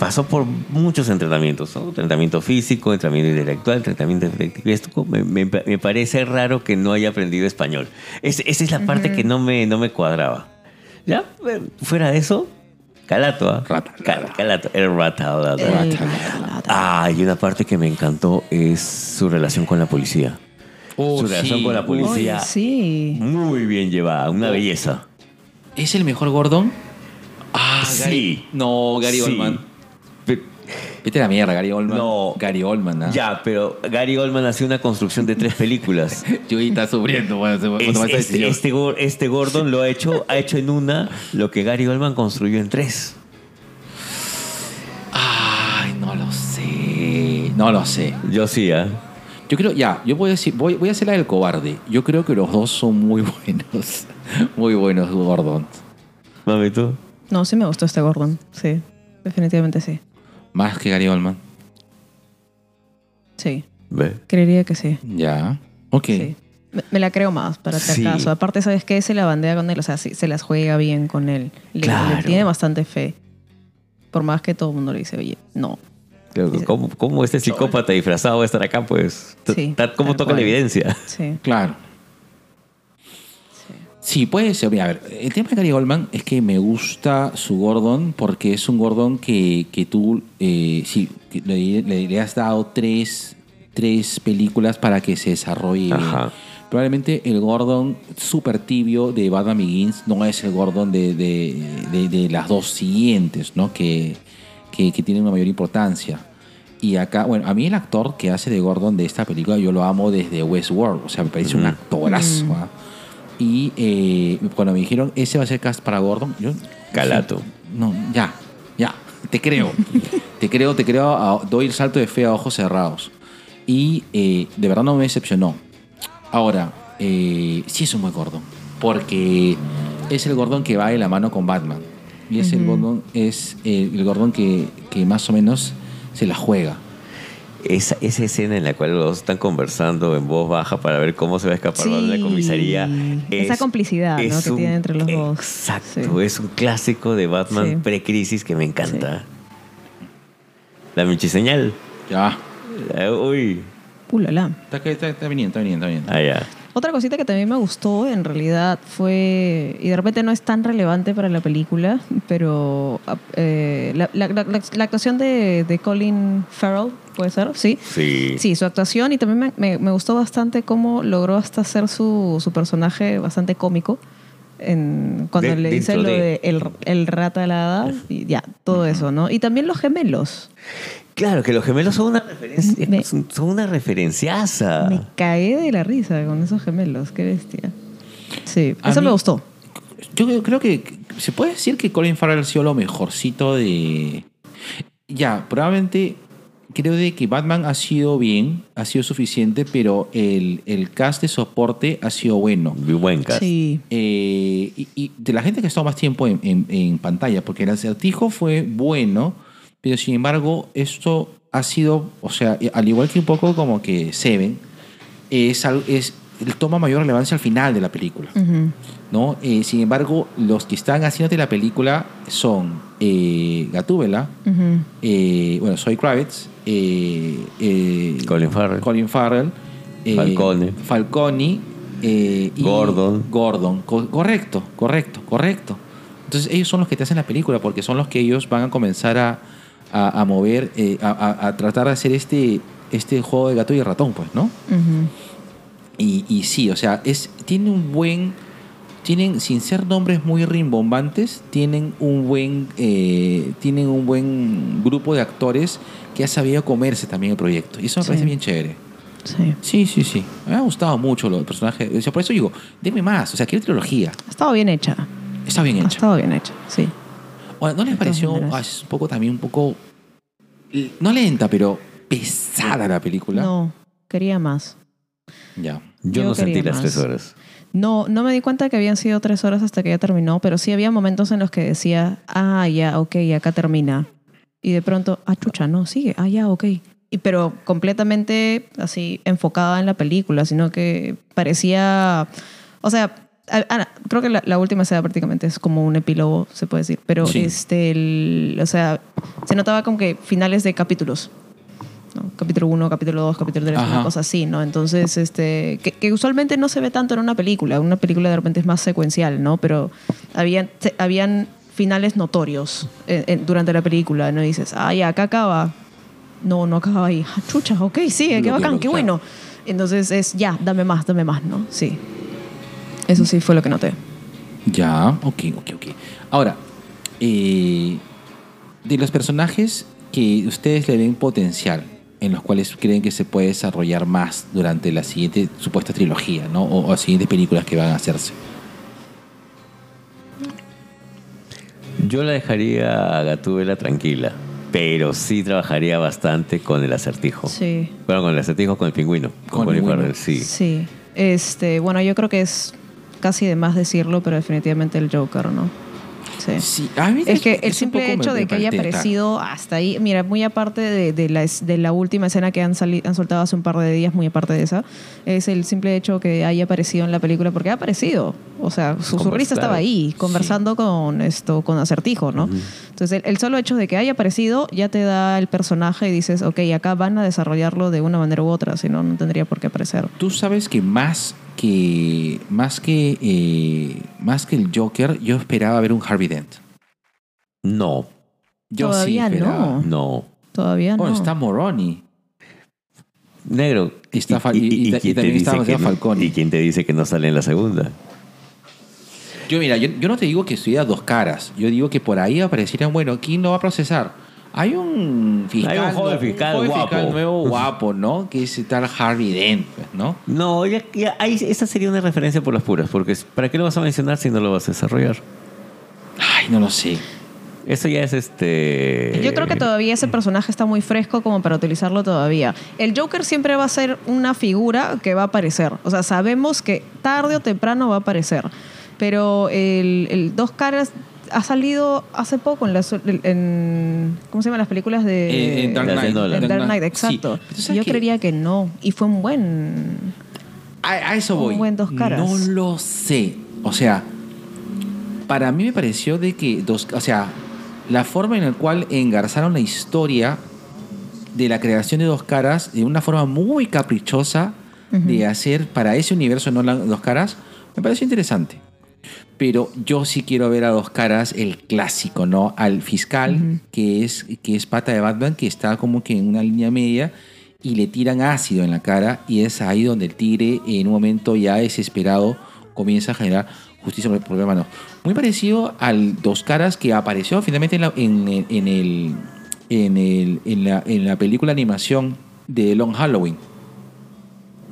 pasó por muchos entrenamientos, ¿no? Entrenamiento físico, entrenamiento intelectual, entrenamiento efectivo. Me, me- me parece raro que no haya aprendido español. Es- esa es la parte que no me, no me cuadraba. Ya, eh, fuera de eso, Calato, ¿ah? Rata Cal- Calato, el rata. Ah, y una parte que me encantó es su relación con la policía. Oh, su relación con la policía. Sí. Muy bien llevada, una belleza. ¿Es el mejor Gordon? Ah, Sí. Gary. No, Gary Sí. Oldman. Vete a la mierda, Gary Oldman. No. Gary Oldman, ¿ah? Ya, pero Gary Oldman hace una construcción de tres películas. Yo está sufriendo Es- este, este, este Gordon lo ha hecho, ha hecho en una lo que Gary Oldman construyó en tres. Ay, no lo sé. No lo sé. Yo sí, ¿ah? Yo creo, ya, yo voy a decir, voy, voy a hacer la del cobarde. Yo creo que los dos son muy buenos. Muy buenos Gordon. Mami, tú. No, sí me gustó este Gordon. Sí, definitivamente sí. Más que Gary Oldman. Sí, Ve. creería que sí. Ya. Ok. Sí. Me, me la creo más, para Sí. acaso. Aparte, ¿sabes qué? Se la bandea con él. O sea, sí, se las juega bien con él. Le, Claro. le tiene bastante fe. Por más que todo el mundo le dice, oye, no. Que ¿Cómo, cómo este psicópata disfrazado va a estar acá? Pues, Sí, ¿cómo toca la cual. evidencia? Sí. Claro. Sí, puede ser. Mira, a ver, el tema de Gary Oldman es que me gusta su Gordon porque es un Gordon que, que tú eh, sí, que le, le- le has dado tres, tres películas para que se desarrolle. Ajá. Probablemente el Gordon súper tibio de Batman Begins no es el Gordon de, de- de- de las dos siguientes, ¿no? Que, que, que tienen una mayor importancia. Y acá, bueno, a mí el actor que hace de Gordon de esta película, yo lo amo desde Westworld. O sea, me parece un actorazo. ¿ah? Y eh, cuando me dijeron, ese va a ser cast para Gordon, yo... Calato. No, ya, ya, te creo. te creo, te creo, a- doy el salto de fe a ojos cerrados. Y eh, de verdad no me decepcionó. Ahora, eh, sí es un buen Gordon, porque es el Gordon que va de la mano con Batman. Y es el Gordon, es el, el Gordon que, que más o menos se la juega. Esa, esa escena en la cual los dos están conversando en voz baja para ver cómo se va a escapar de la comisaría. Esa complicidad, que tienen entre los dos. Exacto, Sí. es un clásico de Batman Sí. pre-crisis que me encanta. La michiseñal. Ya. Uy, Ulala. Está, que- está, está viniendo, está viniendo, está viniendo. allá. Otra cosita que también me gustó, en realidad, fue. Y de repente no es tan relevante para la película, pero. eh, la, la- la- la actuación de, de Colin Farrell, ¿puede ser? Sí. Sí. Sí, su actuación y también me, me- me gustó bastante cómo logró hasta hacer su, su personaje bastante cómico. En, cuando De- le dice lo de- de el, el rata alada y ya, todo eso, ¿no? Y también los gemelos. Claro, que los gemelos son una referencia, Me- son son una referenciaza. Me caí de la risa con esos gemelos, qué bestia. Sí, A eso mí- me gustó. Yo creo- creo que se puede decir que Colin Farrell ha sido lo mejorcito de. Ya, probablemente creo de que Batman ha sido bien, ha sido suficiente, pero el, el cast de soporte ha sido bueno. Muy buen cast. Sí. Eh, y, y de la gente que ha estado más tiempo en, en- en pantalla, porque el acertijo fue bueno, pero sin embargo, esto ha sido, o sea, al igual que un poco como que Seven, es, es toma mayor relevancia al final de la película. ¿no? Eh, sin embargo, los que están haciéndote la película son eh, Gatúbela, eh, bueno, Soy Kravitz, eh, eh, Colin Farrell. Colin Farrell, eh, Falcone. Falconi, eh, y Gordon. Gordon, Co- correcto, correcto, correcto. Entonces ellos son los que te hacen la película porque son los que ellos van a comenzar a, a- a mover, eh, a, a- a tratar de hacer este, este juego de gato y ratón, pues, ¿no? Y, y sí, o sea, es, tiene un buen. Tienen, sin ser nombres muy rimbombantes, tienen un buen. eh, tienen un buen grupo de actores que ha sabido comerse también el proyecto. Y eso me Sí. parece bien chévere. Sí. Sí, sí, sí. Me ha gustado mucho los personajes. O sea, por eso digo, deme más. O sea, quiero trilogía. Ha estado bien hecha. Está bien Ha hecha. estado bien hecha, sí. Ahora, ¿No les pareció ah, es un poco también un poco. No lenta, pero pesada la película? No, quería más. Ya. Yo, Yo no sentí las más. tres horas. No, no me di cuenta que habían sido tres horas hasta que ya terminó, pero sí había momentos en los que decía, ah, ya, ok, acá termina. Y de pronto, ah, chucha, no, sigue, ah, ya, ok. Y, pero completamente así enfocada en la película, sino que parecía, o sea, a- a- creo que la, la última escena prácticamente es como un epílogo, se puede decir, pero Sí. este, el- o sea, se notaba como que finales de capítulos. ¿no? Capítulo 1, capítulo 2, capítulo 3, Ajá. una cosa así, ¿no? Entonces, este, que, que usualmente no se ve tanto en una película. Una película de repente es más secuencial, ¿no? Pero habían, se- habían finales notorios eh, eh, durante la película, ¿no? Y dices, ah, ya, acá acaba. No, no acaba ahí. Ah, chucha, ok, sigue, qué bacán, qué bueno. Entonces es, ya, dame más, dame más, ¿no? Sí. Eso sí fue lo que noté. Ya, ok, ok, ok. Ahora, eh, de los personajes que ustedes le ven potencial, en los cuales creen que se puede desarrollar más durante la siguiente supuesta trilogía, ¿no? O, o las siguientes películas que van a hacerse. Yo la dejaría a Gatúbela tranquila, pero sí trabajaría bastante con el acertijo. Sí. Bueno, con el acertijo, con el pingüino. Con, Con el pingüino. Sí. Sí. Este, bueno, yo creo que es casi de más decirlo, pero definitivamente el Joker, ¿no? Sí. Sí, Es que el simple hecho de que haya aparecido hasta ahí, mira, muy aparte de, de la, de la última escena que han, sali- han soltado hace un par de días, muy aparte de esa, es el simple hecho que haya aparecido en la película, porque ha aparecido. O sea, su, su Convers- risa estaba ahí, conversando con esto, con acertijo, ¿no? Entonces, el, el solo hecho de que haya aparecido ya te da el personaje y dices, ok, acá van a desarrollarlo de una manera u otra, si no, no tendría por qué aparecer. Tú sabes que más que más que eh, más que el Joker, yo esperaba ver un Harvey Dent. No, Yo Todavía sí esperaba. no. no. Todavía no. Bueno, está Moroni. Negro. Está Fal- y- y- y quién te también está no- Falcone. ¿Y quién te dice que no sale en la segunda? Yo, mira, yo, yo no te digo que estuviera dos caras. Yo digo que por ahí aparecieran, bueno, ¿quién lo va a procesar? Hay un fiscal, Hay un joven fiscal joven guapo. fiscal nuevo guapo, ¿no? Que es tal Harvey Dent, pues, ¿no? No, ya, ya ahí, esa sería una referencia por las puras, porque ¿para qué lo vas a mencionar si no lo vas a desarrollar? Ay, no lo sé. Eso ya es este. Yo creo que todavía ese personaje está muy fresco como para utilizarlo todavía. El Joker siempre va a ser una figura que va a aparecer. O sea, sabemos que tarde o temprano va a aparecer. Pero el, el Dos Caras ha salido hace poco en las en, ¿cómo se llaman las películas de Eh, en Dark Knight. Nolan. en Dark Dark Knight, sí. exacto. Yo que- creería que no. Y fue un buen. A, a eso Un voy. buen dos caras. No lo sé. O sea, para mí me pareció de que dos, o sea, la forma en la cual engarzaron la historia de la creación de dos caras de una forma muy caprichosa de hacer para ese universo no dos caras me pareció interesante. Pero yo sí quiero ver a dos caras el clásico, ¿no? Al fiscal que es que es pata de Batman que está como que en una línea media y le tiran ácido en la cara y es ahí donde el tigre en un momento ya desesperado comienza a generar justicia por el problema no muy parecido al dos caras que apareció finalmente en, la- en, el- en el en el en la, en la película animación de Long Halloween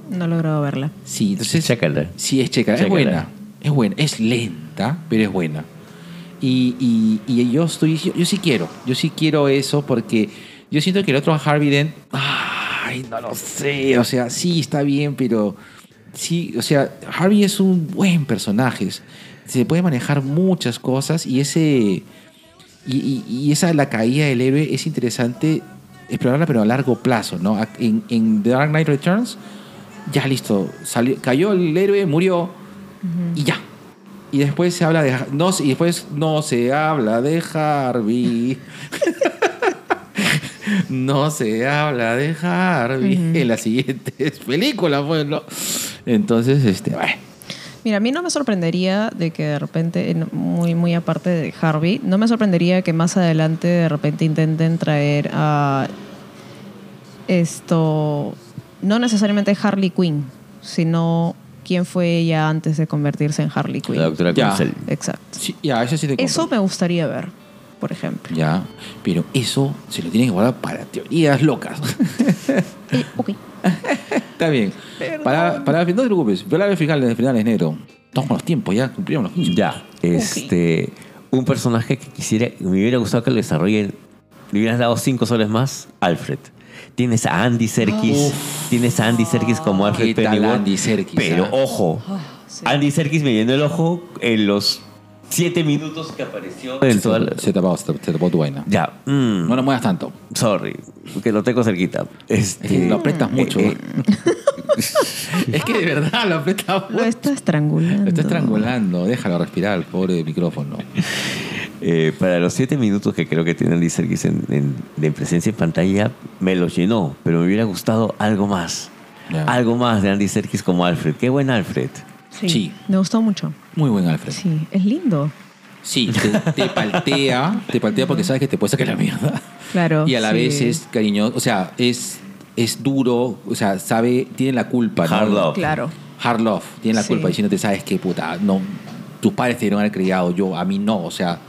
No he logrado verla. sí entonces Chécala. sí es checa es Chécala. buena es buena es lenta pero es buena. Y, y, y yo estoy yo, sí quiero yo sí quiero eso porque yo siento que el otro Harvey Dent ay no lo sé o sea sí está bien pero sí o sea Harvey es un buen personaje. Se puede manejar muchas cosas y ese y esa la caída del héroe es interesante explorarla pero a largo plazo no en, en The Dark Knight Returns ya listo, salió, cayó el héroe, murió y ya. Y después se habla de no y después no se habla de Harvey. no se habla de Harvey en las siguientes películas, pues, ¿no? Entonces, este, bueno. Mira, a mí no me sorprendería de que de repente, en- muy, muy aparte de Harvey, no me sorprendería que más adelante de repente intenten traer a esto, no necesariamente Harley Quinn, sino quién fue ella antes de convertirse en Harley Quinn. La doctora Ya. Exacto. Sí, ya, eso sí te Eso compro. me gustaría ver, por ejemplo. Ya, pero eso se lo tienen que guardar para teorías locas. Eh, ok. Está bien. Para, para, no te preocupes, pero el final, el final es negro. Estamos con los tiempos, ya cumplimos los 15. Ya, este. Un personaje que quisiera, me hubiera gustado que lo desarrollen. Le hubieras dado cinco soles más, Alfred. Tienes a Andy Serkis. Tienes a Andy Serkis como Alfred ¿Qué tal Pennyworth. Andy Serkis, Pero ah? ojo, sí. Andy Serkis me llenó el ojo en los siete minutos que apareció en Se, toda la- se tapó, se, se tapó tu vaina. Ya, mm, No lo muevas tanto. sorry, que lo tengo cerquita. Este, Lo apretas mucho. eh, es que de verdad lo apretas Lo mucho. está estrangulando. Lo está estrangulando. Déjalo respirar, el pobre micrófono. Eh, para los siete minutos que creo que tiene Andy Serkis en, en- de presencia en pantalla, me los llenó, pero me hubiera gustado algo más. Algo más de Andy Serkis como Alfred. Qué buen Alfred. Sí, Sí. Me gustó mucho. Muy buen Alfred. Sí, es lindo. Sí, te, te paltea, te paltea porque sabes que te puede sacar la mierda. Claro. Y a la sí. vez es cariñoso, o sea, es, es duro, o sea, sabe, tiene la culpa. ¿no? Hard love. Claro. Hard love, tiene la Sí. culpa diciéndote, sabes qué puta, no, tus padres te dieron haber criado, yo, a mí no, o sea,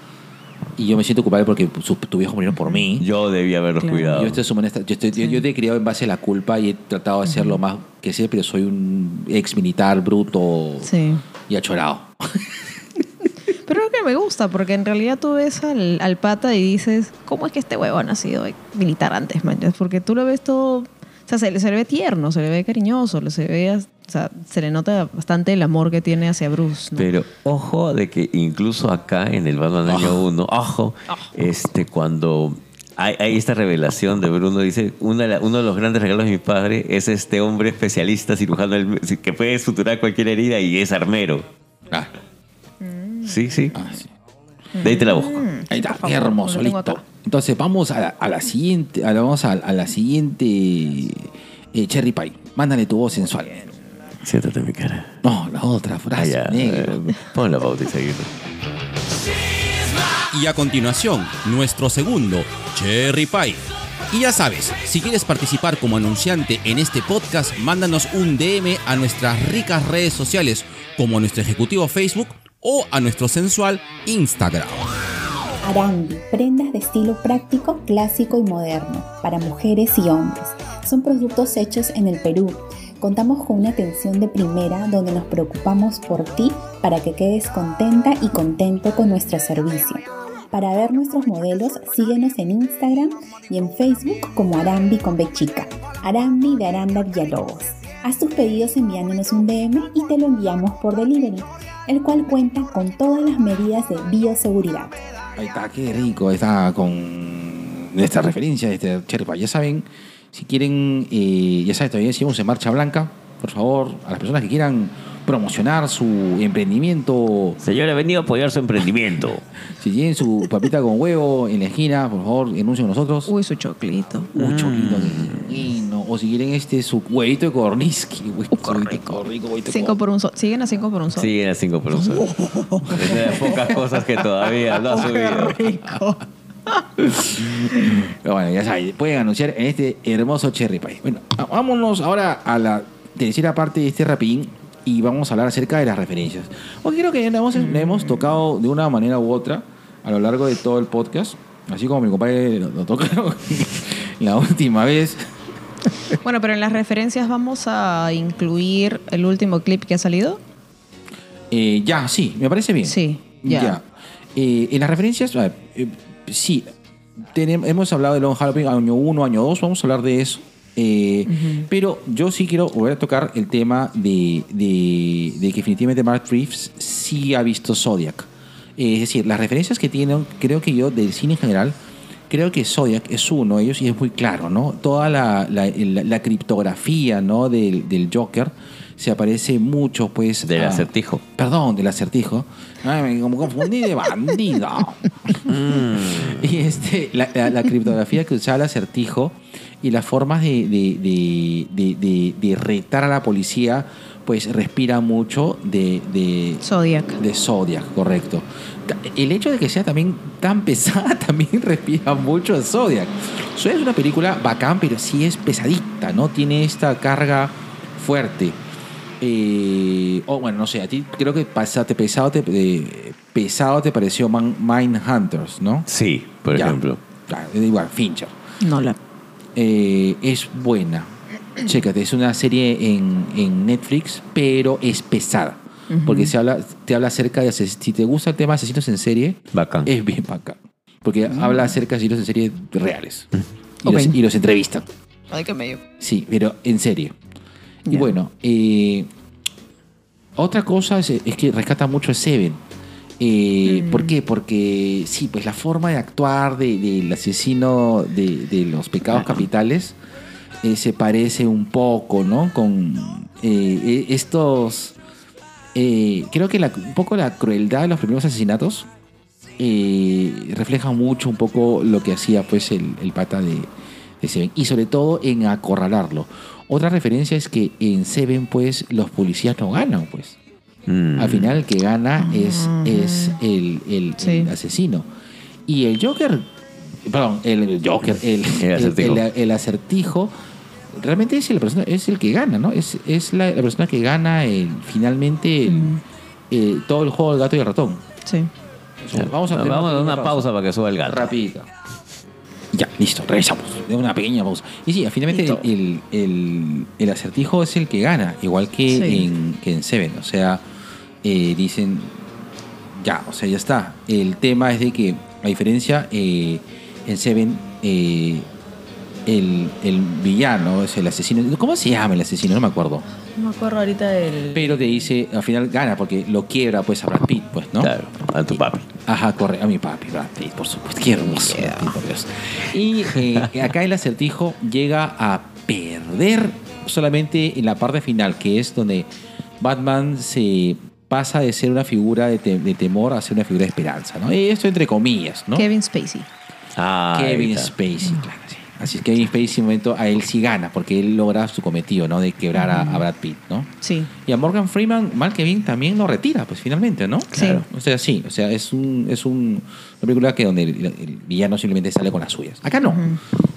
y yo me siento culpable porque su- tu viejo murieron por mí. Yo debía haberlos Claro. cuidado. Yo, estoy yo, estoy- yo- yo te he criado en base a la culpa y he tratado de hacer lo más que sé, pero soy un ex militar bruto Sí. y achorado. Pero es que me gusta, porque en realidad tú ves al, al pata y dices, ¿cómo es que este huevón ha sido militar antes, man? Porque tú lo ves todo, o sea, se, le- se le ve tierno, se le ve cariñoso, se le ve, o sea, se le nota bastante el amor que tiene hacia Bruce, ¿no? Pero ojo de que incluso acá en el Batman año 1, ojo, este, cuando hay, hay esta revelación de Bruno, dice, uno de los grandes regalos de mi padre es este hombre especialista cirujano que puede suturar cualquier herida y es armero. Ah, Sí, sí. ah, sí. De ahí te la busco. Ahí está, qué hermoso, listo. acá. Entonces vamos a la, a la siguiente, a la- vamos a, a la siguiente eh, Cherry Pie. Mándale tu voz sensual. Siéntate en mi cara. No, la otra Ah, frase, ya, negro. eh, pon la pauta y seguir. Y a continuación, nuestro segundo, Cherry Pie. Y ya sabes, si quieres participar como anunciante en este podcast, mándanos un DM a nuestras ricas redes sociales, como a nuestro ejecutivo Facebook o a nuestro sensual Instagram. Arambi, prendas de estilo práctico, clásico y moderno, para mujeres y hombres. Son productos hechos en el Perú. Contamos con una atención de primera donde nos preocupamos por ti para que quedes contenta y contento con nuestro servicio. Para ver nuestros modelos, síguenos en Instagram y en Facebook como Arambi con B chica. Arambi de Aranda Villalobos. Haz tus pedidos enviándonos un DM y te lo enviamos por delivery, el cual cuenta con todas las medidas de bioseguridad. Ahí está, qué rico. Está con esta referencia este Cherry Pie. Ya saben, si quieren, eh, ya saben, todavía seguimos en Marcha Blanca. Por favor, a las personas que quieran promocionar su emprendimiento, Señor, he venido a apoyar su emprendimiento. si tienen su papita con huevo en la esquina, por favor, enuncien nosotros. Uy, su choclito. Uy, choquito, qué divino. O si quieren este, su huevito de rico, huevito de Cinco por un sol. Siguen a cinco por un sol. Sí, era 5 por un sol. Es de las pocas cosas que todavía no ha subido. Pero bueno, ya saben, pueden anunciar en este hermoso Cherry Pie. Bueno, a- vámonos ahora a la tercera parte de este rapidín y vamos a hablar acerca de las referencias. Porque creo que ya le hemos, hemos tocado de una manera u otra a lo largo de todo el podcast, así como mi compadre lo, lo tocaron la última vez. Bueno, pero en las referencias vamos a incluir el último clip que ha salido. Eh, ya, sí, me parece bien. Sí, ya. Eh, en las referencias, eh, sí, hemos hablado de Long Halloween año 1, año 2, vamos a hablar de eso. Eh, Pero yo sí quiero volver a tocar el tema de, de- de que definitivamente Mark Reeves sí ha visto Zodiac. Eh, es decir, las referencias que tienen, creo que yo, del cine en general, creo que Zodiac es uno de ellos y es muy claro, ¿no? Toda la, la- la- la criptografía, ¿no? Del, del Joker se aparece mucho, pues... Del a- acertijo. Perdón, del acertijo. Ay, me como confundí de bandido. Y este, la, la- la criptografía que usaba el acertijo y las formas de, de- de- de- de- de retar a la policía, pues respira mucho de, de, Zodiac. de Zodiac, correcto. El hecho de que sea también tan pesada también respira mucho de Zodiac. Zodiac es una película bacán, pero sí es pesadita, ¿no? Tiene esta carga fuerte. Eh, o bueno, no sé, a ti creo que pasate, pesado, te, eh, pesado te pareció Man- Mindhunters, ¿no? Sí, por Ya. ejemplo. Claro, igual, Fincher. No la. Eh, es buena. Chécate, es una serie en, en Netflix, pero es pesada. Porque se habla, te habla acerca de si te gusta el tema de asesinos en serie, Bacán. es bien bacán. Porque habla acerca de asesinos en serie reales. Y, Ok. los, y los entrevistan. Ay, qué medio. Sí, pero en serio. Y bueno, eh, otra cosa es, es que rescata mucho a Seven. Eh, ¿Por qué? Porque sí, pues la forma de actuar de- del asesino de, de los pecados capitales eh, se parece un poco, ¿no? Con eh, eh, estos... eh, creo que la- un poco la crueldad de los primeros asesinatos eh, refleja mucho un poco lo que hacía pues el, el pata de, de Seven y sobre todo en acorralarlo. Otra referencia es que en Seven pues los policías no ganan pues. Mm. Al final el que gana es, es el, el- Sí. el asesino. Y el Joker, perdón, el, Joker, el, El acertijo. el- el acertijo, realmente es el, persona, es el que gana, ¿no? Es, es la, la persona que gana el, finalmente el- eh, todo el juego del gato y el ratón. Sí. Vamos a, Vamos a dar una pausa para que suba el gato. Rapidita. Ya, listo, regresamos. De una pequeña pausa. Y sí, finalmente el, el- el acertijo es el que gana, igual que, Sí. en, que en Seven. O sea, eh, dicen, ya, o sea, ya está. El tema es de que, a diferencia, eh, en Seven, eh, el, el villano es el asesino. ¿Cómo se llama el asesino? No me acuerdo. No me acuerdo ahorita del. Pero te dice, al final gana porque lo quiebra pues a Brad Pitt, pues, ¿no? Claro, a tu papi. Ajá, corre. A mi papi, Brad Pitt, por supuesto. Qué hermoso, Brad Pitt, por Dios. Y eh, acá el acertijo llega a perder solamente en la parte final, que es donde Batman se pasa de ser una figura de, te- de temor a ser una figura de esperanza, ¿no? Esto entre comillas, ¿no? Kevin Spacey. Ah, Kevin. Spacey, claro, sí. Así es que Kevin Spacey, en momento, a él sí gana, porque él logra su cometido, ¿no? De quebrar a, a Brad Pitt, ¿no? Sí. Y a Morgan Freeman, mal que bien, también lo retira, pues finalmente, ¿no? Sí. O sea, sí, o sea, es un, es un, una película que donde el, el villano simplemente sale con las suyas. Acá no.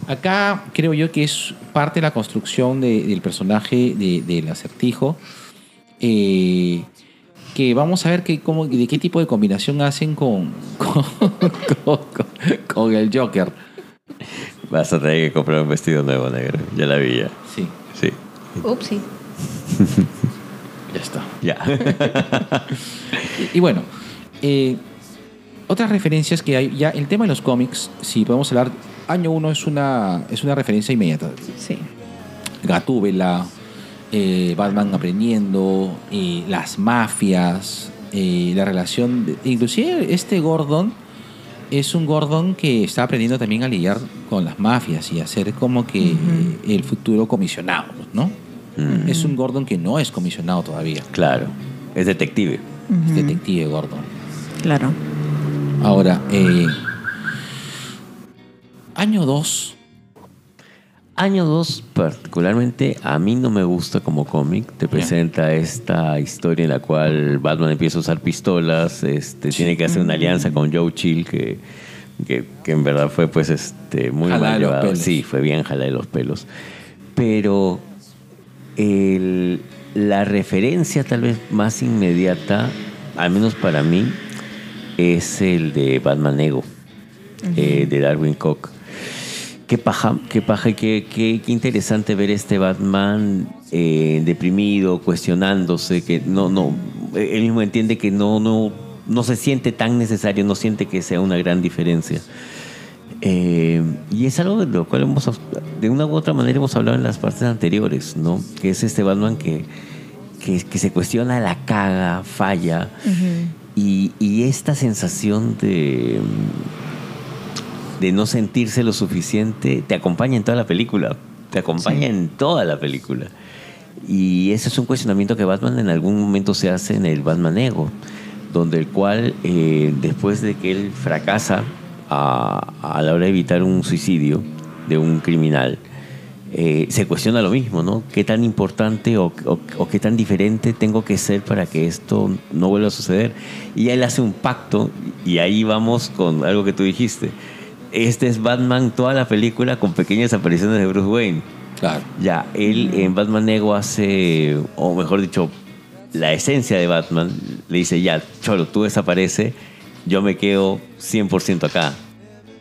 Acá creo yo que es parte de la construcción de- del personaje de- del acertijo. eh, que vamos a ver que, cómo, de qué tipo de combinación hacen con, con, con- con- con el Joker. Vas a tener que comprar un vestido nuevo, negro. Ya la vi ya. Sí, Sí. Ups, sí. ya está. Ya. Y, y bueno, eh, otras referencias que hay, ya el tema de los cómics, si podemos hablar, año 1 es una, es una referencia inmediata. Sí. Gatúbela, eh, Batman aprendiendo, eh, las mafias, eh, la relación, de- inclusive este Gordon es un Gordon que está aprendiendo también a lidiar con las mafias y a ser como que el futuro comisionado, ¿no? Es un Gordon que no es comisionado todavía, claro. Es detective. es detective Gordon. Claro. Ahora, eh, año 2, Año 2, particularmente, a mí no me gusta como cómic. Te presenta esta historia en la cual Batman empieza a usar pistolas, este, tiene que hacer una alianza con Joe Chill, que, que, que en verdad fue pues este, muy mal llevado. Sí, fue bien jalada de los pelos. Pero el- la referencia tal vez más inmediata, al menos para mí, es el de Batman Ego, eh, de Darwin Cook. Qué paja, qué paja y qué, qué- qué interesante ver este Batman eh, deprimido, cuestionándose, que no, no, él mismo entiende que no, no, no se siente tan necesario, no siente que sea una gran diferencia. Eh, y es algo de lo cual hemos, de una u otra manera hemos hablado en las partes anteriores, ¿no? Que es este Batman que, que, que se cuestiona, la caga, falla. Y, y esta sensación de, de no sentirse lo suficiente, te acompaña en toda la película. Te acompaña en toda la película. Y ese es un cuestionamiento que Batman en algún momento se hace en el Batman Ego, donde el cual, eh, después de que él fracasa a, a la hora de evitar un suicidio de un criminal, eh, se cuestiona lo mismo, ¿no? ¿Qué tan importante o, o- o qué tan diferente tengo que ser para que esto no vuelva a suceder? Y él hace un pacto y ahí vamos con algo que tú dijiste. Este es Batman toda la película con pequeñas apariciones de Bruce Wayne. Claro. Ya, él en Batman Ego hace, o mejor dicho, la esencia de Batman, le dice, ya, Cholo, tú desaparece, yo me quedo 100% acá.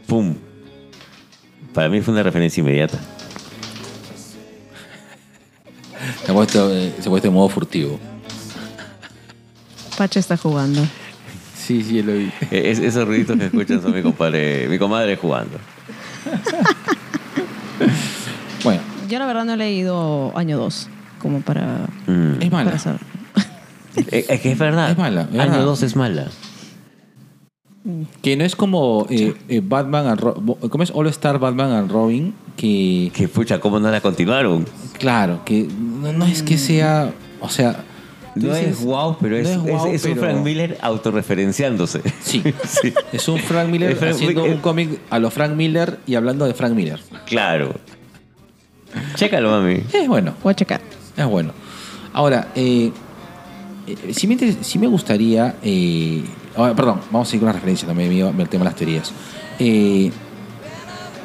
¡Pum! Para mí fue una referencia inmediata. Se ha puesto, eh, se ha puesto en modo furtivo. Pache está jugando. Sí, sí, lo vi. E- es- esos ruiditos que escuchan son mi compadre, mi comadre jugando. Bueno, Yo la verdad no he leído año 2, como para, Mm. es mala. para saber. Eh, Es que es verdad. Es mala, es Año verdad. 2 es mala. Que no es como eh, eh, Batman and Ro- ¿Cómo es All Star Batman and Robin? Que, Que pucha, ¿cómo no la continuaron? claro, que no, no es que sea. O sea. No dices, es wow, pero es, no es es- guau, es un Frank Miller autorreferenciándose. Sí. Sí. Es un Frank Miller Es Frank- haciendo un cómic a lo Frank Miller y hablando de Frank Miller. Claro. Chécalo, mami. Es bueno. Voy a checar. Es bueno. Ahora, eh, eh, sí, me, me gustaría. eh, ah, perdón, vamos a seguir con la referencia también, mío, el tema de las teorías. Eh,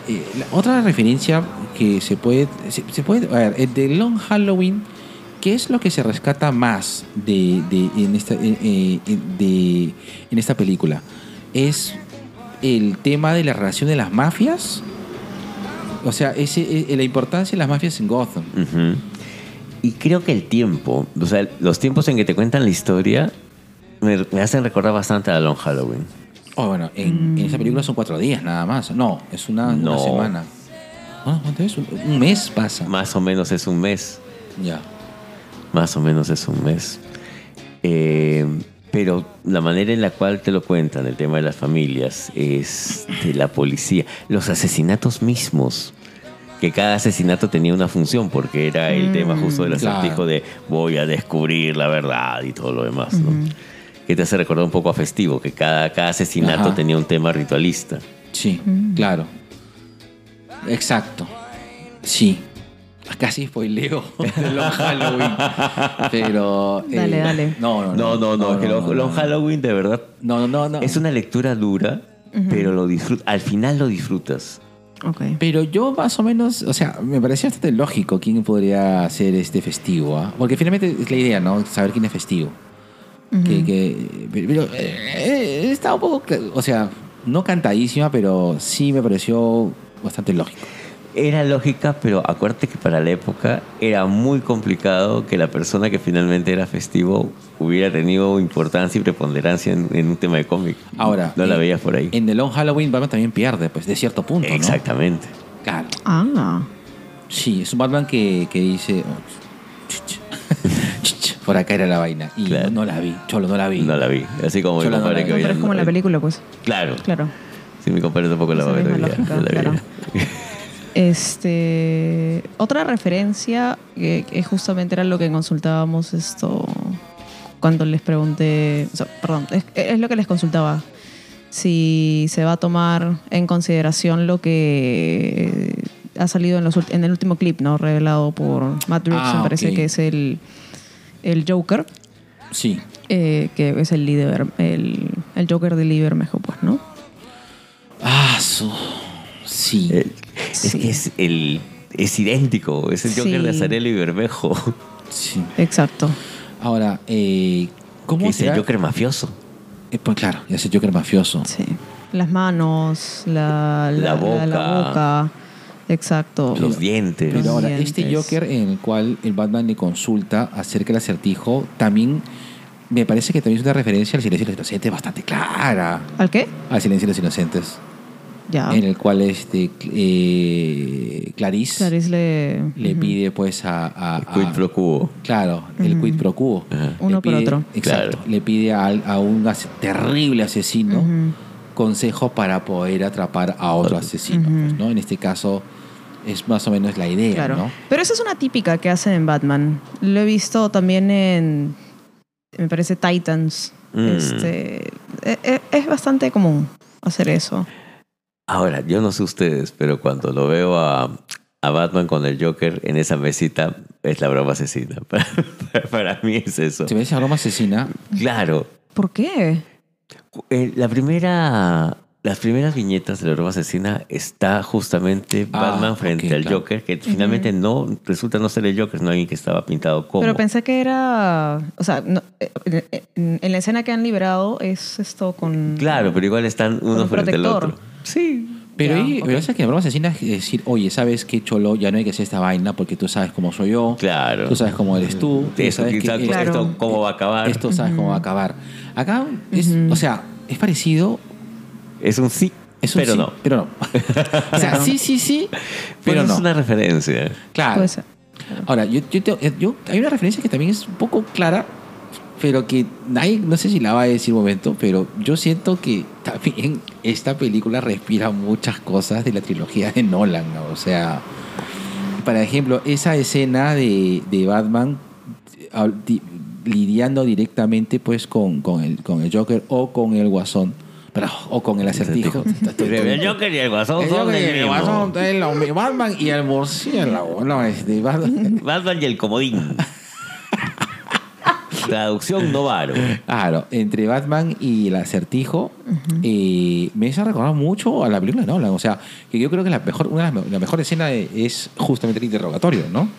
eh, la otra referencia que se puede. Se, se puede a ver, el de Long Halloween, ¿qué es lo que se rescata más de, de- en, esta, eh, eh, de- en esta película? ¿Es el tema de la relación de las mafias? O sea, ese, eh, la importancia de las mafias en Gotham. Y creo que el tiempo, o sea, los tiempos en que te cuentan la historia me, me hacen recordar bastante a Long Halloween. Oh, bueno, en, en esa película son cuatro días nada más. No, es una, semana. Ah, ¿Cuánto es? Un, un mes pasa. Más o menos es un mes. Ya. Más o menos es un mes. Eh, pero la manera en la cual te lo cuentan, el tema de las familias, es de la policía, los asesinatos mismos. Que cada asesinato tenía una función, porque era el tema justo del claro. acertijo de voy a descubrir la verdad y todo lo demás, ¿no? Que te hace recordar un poco a festivo, que cada, cada asesinato Ajá. tenía un tema ritualista. Sí, claro. Exacto. Sí. Casi spoileo de Long Halloween. Pero. eh, Dale, dale. No, no, No, no, no, es que Long, no, Long no. Halloween de verdad No, no, no. es una lectura dura, pero lo disfrut al final lo disfrutas. Ok. Pero yo más o menos, o sea, me parecía bastante lógico quién podría hacer este festivo, ¿ah? Porque finalmente es la idea, ¿no? Saber quién es festivo. que, que- pero eh, eh, está un poco, o sea, no cantadísima, pero sí me pareció bastante lógico. Era lógica, pero acuérdate que para la época era muy complicado que la persona que finalmente era festivo hubiera tenido importancia y preponderancia en, en un tema de cómic. Ahora, no la veías por ahí. En The Long Halloween, Batman también pierde, pues, de cierto punto, ¿no? Exactamente. Claro. Ah. Sí, es un Batman que, que dice. oh, por acá era la vaina. Y Claro. no, no la vi. Cholo, no la vi. No la vi. Así como mi la no compadre que vi. No, pero es como en la película, pues. Claro. Claro. Sí, mi compadre tampoco la Esa veía. misma Este, otra referencia que, que justamente era lo que consultábamos esto cuando les pregunté, o sea, perdón, es, es lo que les consultaba si se va a tomar en consideración lo que ha salido en, los, ult- en el último clip, ¿no? Revelado por Matt Reeves, Ah, me parece ok. que es el, el Joker, Sí. eh, que es el líder, el, el Joker de Lee Bermejo, pues, ¿no? Ah, su. Sí. Eh, Es Sí. que es el es idéntico, es el Joker Sí. de Azarelo y Bermejo, sí. Exacto. Ahora, eh, ¿cómo es el será? Joker mafioso. Eh, pues claro, ya es el Joker mafioso. Sí. Las manos, la, La boca. la boca. Exacto. Los dientes. Pero ahora, dientes. este Joker en el cual el Batman le consulta acerca del acertijo, también me parece que también es una referencia al silencio de los inocentes bastante clara. ¿Al qué? Al silencio de los inocentes. Ya. En el cual este eh, Clarice, Clarice le... pide pues a... a- a- Quid pro quo. Claro, el quid pro quo. Uno por otro. Exacto. Claro. Le pide a, a un terrible asesino consejos para poder atrapar a otro asesino. pues, ¿no? En este caso es más o menos la idea, Claro. ¿no? Pero esa es una típica que hacen en Batman. Lo he visto también en, me parece, Titans. Mm. Este, e- e- es bastante común hacer eso. Ahora, yo no sé ustedes, pero cuando lo veo a, a Batman con el Joker en esa mesita, es la broma asesina. Para, para mí es eso. ¿Te ves a broma asesina? Claro. ¿Por qué? Eh, la primera, las primeras viñetas de la broma asesina está justamente Ah, Batman frente al claro. Joker, que finalmente no resulta no ser el Joker, no alguien que estaba pintado como. Pero pensé que era, o sea, no- eh, en, en la escena que han liberado es esto con... Claro, pero igual están uno un frente al otro. Sí. Pero, Ya, ahí, ok. pero o sea que la broma asesina es decir, oye, ¿sabes qué, Cholo? Ya no hay que hacer esta vaina porque tú sabes cómo soy yo. Claro. Tú sabes cómo eres tú. tú Esto, sabes quizá- que Claro. esto cómo va a acabar. esto sabes cómo va a acabar. Acá, es, o sea, es parecido, es un sí, es un pero sí, no. pero no. o sea, sí, sí, sí, Pero pero no. es una referencia. Claro. Puede ser. Ahora, yo, yo, te- yo- hay una referencia que también es un poco clara, pero que nadie, no sé si la va a decir un momento, pero yo siento que también esta película respira muchas cosas de la trilogía de Nolan, ¿no? O sea, por ejemplo, esa escena de, de Batman di- lidiando directamente pues con, con, el, con el Joker o con el Guasón, pero, o con el acertijo. El Joker y el Guasón El son Joker y el el mismo. Guasón, es lo mismo. Batman y el murciélago, no, este, Batman... Batman y el comodín. Traducción Novaro. Claro, entre Batman y el acertijo, eh, me hace recordar mucho a la película de Nolan. O sea, que yo creo que la mejor, una de las me- la mejor escena es justamente el interrogatorio, ¿no?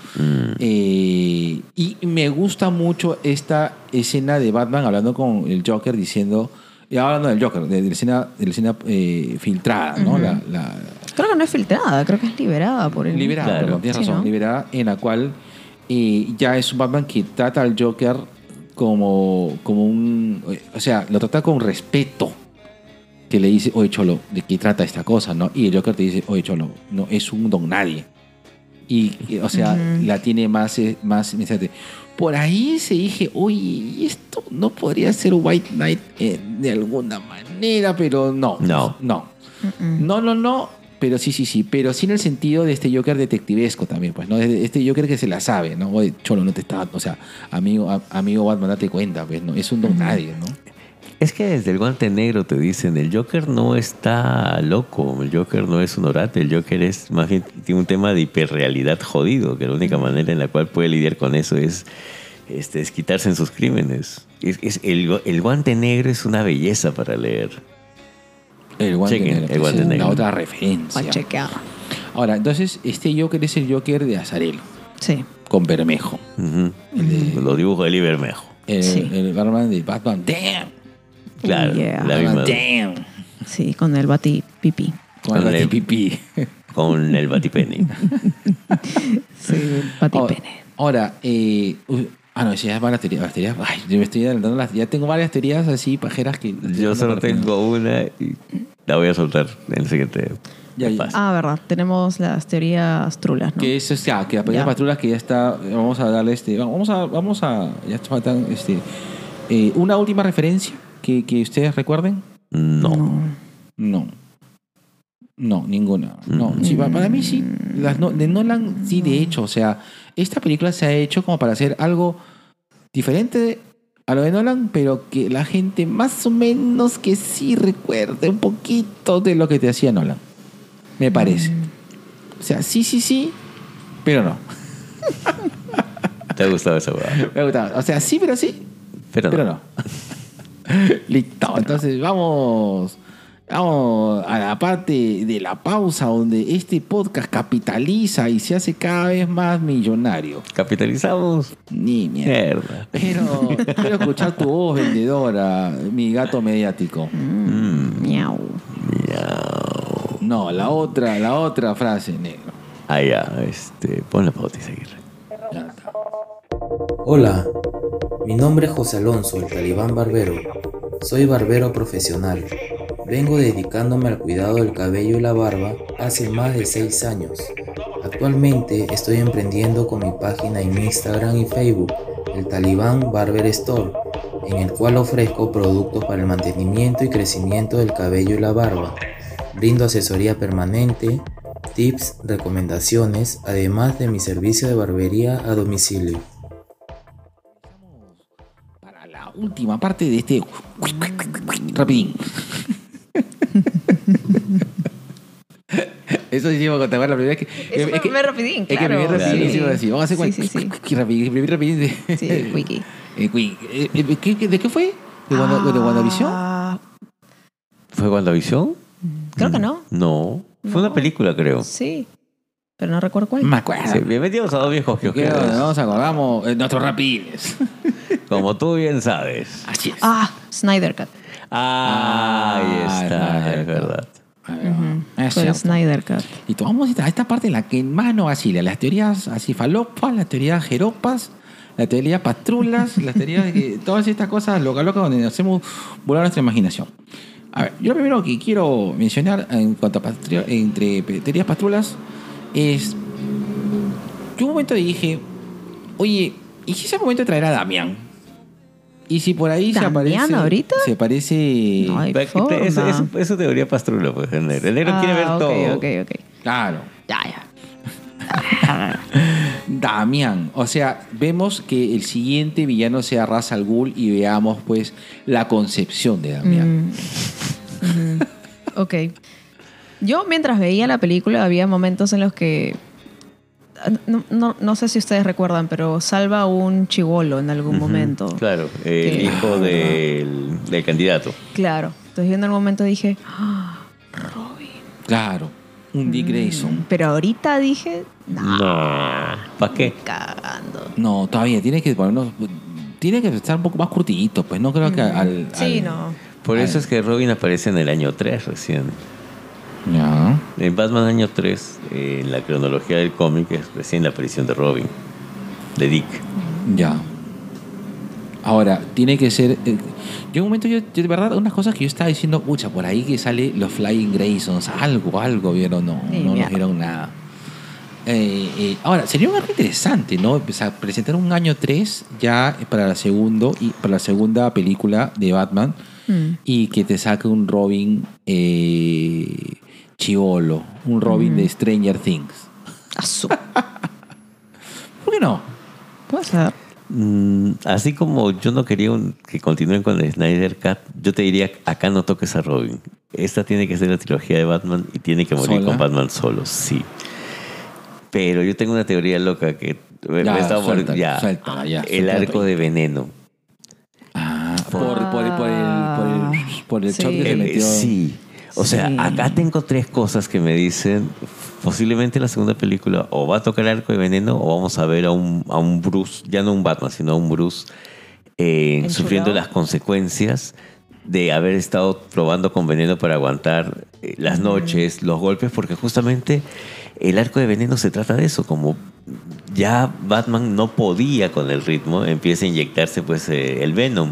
Eh, y me gusta mucho esta escena de Batman hablando con el Joker diciendo. Y hablando del Joker, de, de la escena, de la escena eh, filtrada, ¿no? la, la- Creo que no es filtrada, creo que es liberada por el... Liberada, Claro. perdón, tienes Sí, razón, ¿no? liberada, en la cual eh, ya es un Batman que trata al Joker como, como un. O sea, lo trata con respeto. Que le dice, oye, Cholo, ¿de qué trata esta cosa? ¿no? Y el Joker te dice, oye, Cholo, no, es un don nadie. Y, y, o sea, Ujú. la tiene más, eh, más mensaje. Por ahí se dije, oye, esto no podría ser White Knight eh, de alguna manera, pero no. No. No. Mm-mm. No, no, no. Pero sí, sí, sí. Pero sí en el sentido de este Joker detectivesco también, pues, ¿no? Este Joker que se la sabe, ¿no? Oye, Cholo, no te está. O sea, amigo, a- amigo Batman, date cuenta, pues, ¿no? Es un don nadie, ¿no? Es que desde el guante negro te dicen, el Joker no está loco, el Joker no es un orate, el Joker es más bien tiene un tema de hiperrealidad jodido, que la única manera en la cual puede lidiar con eso es, este, es quitarse en sus crímenes. Es, es- el, el guante negro es una belleza para leer. El guante Chequen, negro. el guante es negro. La otra referencia. Pa' chequear. Ahora, entonces, este Joker es el Joker de Azarelo, Sí. con Bermejo. Ujú. El de- Los dibujos de Libermejo. El, Sí. el Batman de Batman. ¡Damn! Claro, yeah. la misma, ¡Damn! Sí, con el bati pipí. Con el Con el- pipí. con el batipene. Sí, el bati Ahora, ahora, eh, ah, no, esa ya es varias teorías. Las teorías ay, yo me estoy adelantando. Las, ya tengo varias teorías así, pajeras que. Yo solo tengo una y la voy a soltar en el siguiente. Ya, ya. Ah, verdad. Tenemos las teorías trulas, ¿no? Que es, o sea, que la pelea Ya. patrullas que ya está. Vamos a darle este. Vamos a. Vamos a. Ya faltan este. eh, una última referencia que, que ustedes recuerden. No. No. No, ninguna. No, Mm. sí, pa- para mí sí. Las no- de Nolan, sí, de hecho. O sea, esta película se ha hecho como para hacer algo diferente a lo de Nolan, pero que la gente más o menos que sí recuerde un poquito de lo que te hacía Nolan. Me parece. O sea, sí, sí, sí, pero no. ¿Te ha gustado esa hueá? Me gustaba. O sea, sí, pero sí, Pero, pero no. no. Listo. Entonces vamos, vamos a la parte de la pausa donde este podcast capitaliza y se hace cada vez más millonario. Capitalizamos. Ni mierda. Mierda. Pero quiero escuchar tu voz vendedora, mi gato mediático. Mm. Miau. Miau. No, la otra, la otra frase, negro. Ah, ya. Este, pon la pauta y seguir. Hola, mi nombre es José Alonso, el talibán barbero. Soy barbero profesional. Vengo dedicándome al cuidado del cabello y la barba hace más de 6 años. Actualmente estoy emprendiendo con mi página en Instagram y Facebook, el Talibán Barber Store, en el cual ofrezco productos para el mantenimiento y crecimiento del cabello y la barba. Brindo asesoría permanente, tips, recomendaciones, además de mi servicio de barbería a domicilio. Para la última parte de este. Rapidín. Eso hicimos con Tamara la primera vez que. Eso es fue que- primer rapidín, Es que claro. primer rapidín Claro. así. Vamos a hacer Sí, sí, sí. rapidín, primer rapidín de. Sí, wiki. Eh. Eh, eh, ¿qué- qué- ¿De qué fue? ¿De, Wanda- de WandaVision? Ah, ¿Fue WandaVision? creo que no. No. Fue una película, creo. Sí. Pero no recuerdo cuál. Me acuerdo. Sí, bienvenidos a dos viejos ¿Qué kiosqueros. no nos acordamos? Nuestros rapidines. Como tú bien sabes. Así es. Ah, Snyder Cut. Ah, ahí Ah, está, es es verdad. Snyder Cut. Y tomamos esta, esta parte en la que más nos vacila. Las teorías así falopas, las teorías jeropas, las teorías patrulas, las teorías de que todas estas cosas loca loca donde hacemos volar nuestra imaginación. A ver, yo lo primero que quiero mencionar en cuanto a patri- entre teorías patrulas es. Yo un momento dije, oye, ¿y si ese momento traerá a Damián? Y si por ahí se ¿Damián aparece. ahorita? Se parece. No hay Pero que te- es, forma. es- es su teoría pastrula, pues, el negro. El negro quiere ver Ah, ok, todo. Ok, ok. Claro. Ya, ya. Damián. O sea, vemos que el siguiente villano sea Ra's al Ghul y veamos pues la concepción de Damián. Mm. Ok. Yo mientras veía la película había momentos en los que... No, no- no sé si ustedes recuerdan, pero salva a un chivolo en algún momento. Claro, el Que- hijo del, del candidato. Claro. Entonces yo en algún momento dije, "Ah, Claro. Un Dick Grayson. pero ahorita dije, no, No. ¿Para qué? cagando. No, todavía tiene que ponernos. Tiene que estar un poco más curtidito, pues no creo que al. Sí, al- no. Por Ay. eso es que Robin aparece en el año 3 recién. Ya. En Batman año 3, eh, en la cronología del cómic, es recién la aparición de Robin. De Dick. Ya. Ahora, tiene que ser. eh, yo en un momento, yo, yo de verdad, unas cosas que yo estaba diciendo, pucha, por ahí que sale los Flying Graysons, algo, algo vieron, no, Sí, no nos dieron nada. Eh, eh, ahora, sería un algo interesante, ¿no? O sea, presentar un año 3 ya para la, segundo, y, para la segunda película de Batman Mm. y que te saque un Robin eh, chivolo, un Robin de Stranger Things. Asu. ¿Por qué no? Puede ser. Mm, así como yo no quería un- que continúen con el Snyder Cut, yo te diría, acá no toques a Robin. Esta tiene que ser la trilogía de Batman y tiene que morir ¿Sola? con Batman solo, sí. Pero yo tengo una teoría loca que me, Ya, me está por- ya. el arco ahí. de veneno. Ah, por, por, por el, por el, por el Sí. shot que se Eh, metió. Sí. O sea, Sí. acá tengo tres cosas que me dicen, posiblemente la segunda película o va a tocar el arco de veneno o vamos a ver a un, a un Bruce, ya no un Batman, sino a un Bruce eh, sufriendo las consecuencias de haber estado probando con veneno para aguantar eh, las noches, los golpes, porque justamente el arco de veneno se trata de eso, como ya Batman no podía con el ritmo, empieza a inyectarse pues eh, el Venom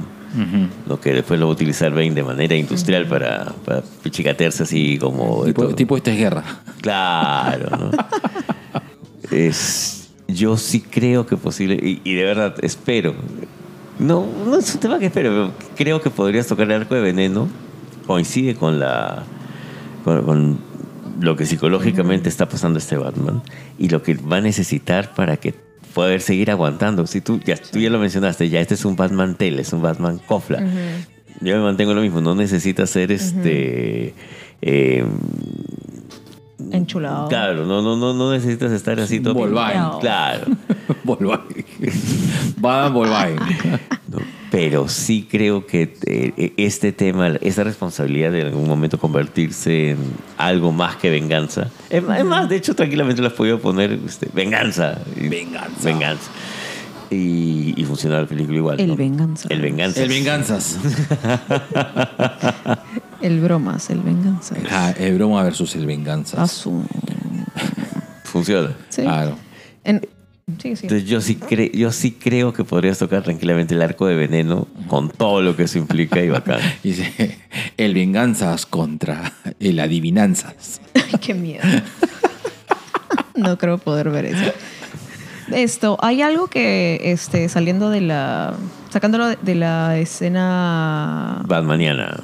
Lo que después lo va a utilizar Bane de manera industrial para, para pichicatearse así como... Tipo, tipo esto es guerra. Claro, ¿no? es, yo sí creo que posible, y, y de verdad espero, no, no es un tema que espero, pero creo que podrías tocar el arco de veneno, coincide con la... con, con lo que psicológicamente está pasando este Batman y lo que va a necesitar para que poder seguir aguantando. Si tú ya, tú ya lo mencionaste, ya este es un Batman tele, es un Batman cofla. Yo me mantengo lo mismo, no necesita ser este... eh, Enchulado. Claro, no, no, no, no necesitas estar así todo. Volvain. Claro. Volvain. Va Volvain. Pero sí creo que eh, este tema, esta responsabilidad de en algún momento convertirse en algo más que venganza. Es más, de hecho, tranquilamente lo has podido poner este, venganza. Venganza. Venganza. Y, y funciona la película igual. El ¿no? venganza. El venganza. El venganzas. El bromas, el venganza. Ah, el broma versus el venganzas. Asu. Funciona. Sí. Claro. En- sí, sí. Entonces yo sí, cre- yo sí creo que podrías tocar tranquilamente el arco de veneno con todo lo que eso implica y bacán. Dice, el venganzas contra el adivinanzas. Ay, qué miedo. no creo poder ver eso. Esto, hay algo que, este, saliendo de la, sacándolo de, de la escena... Batmaniana.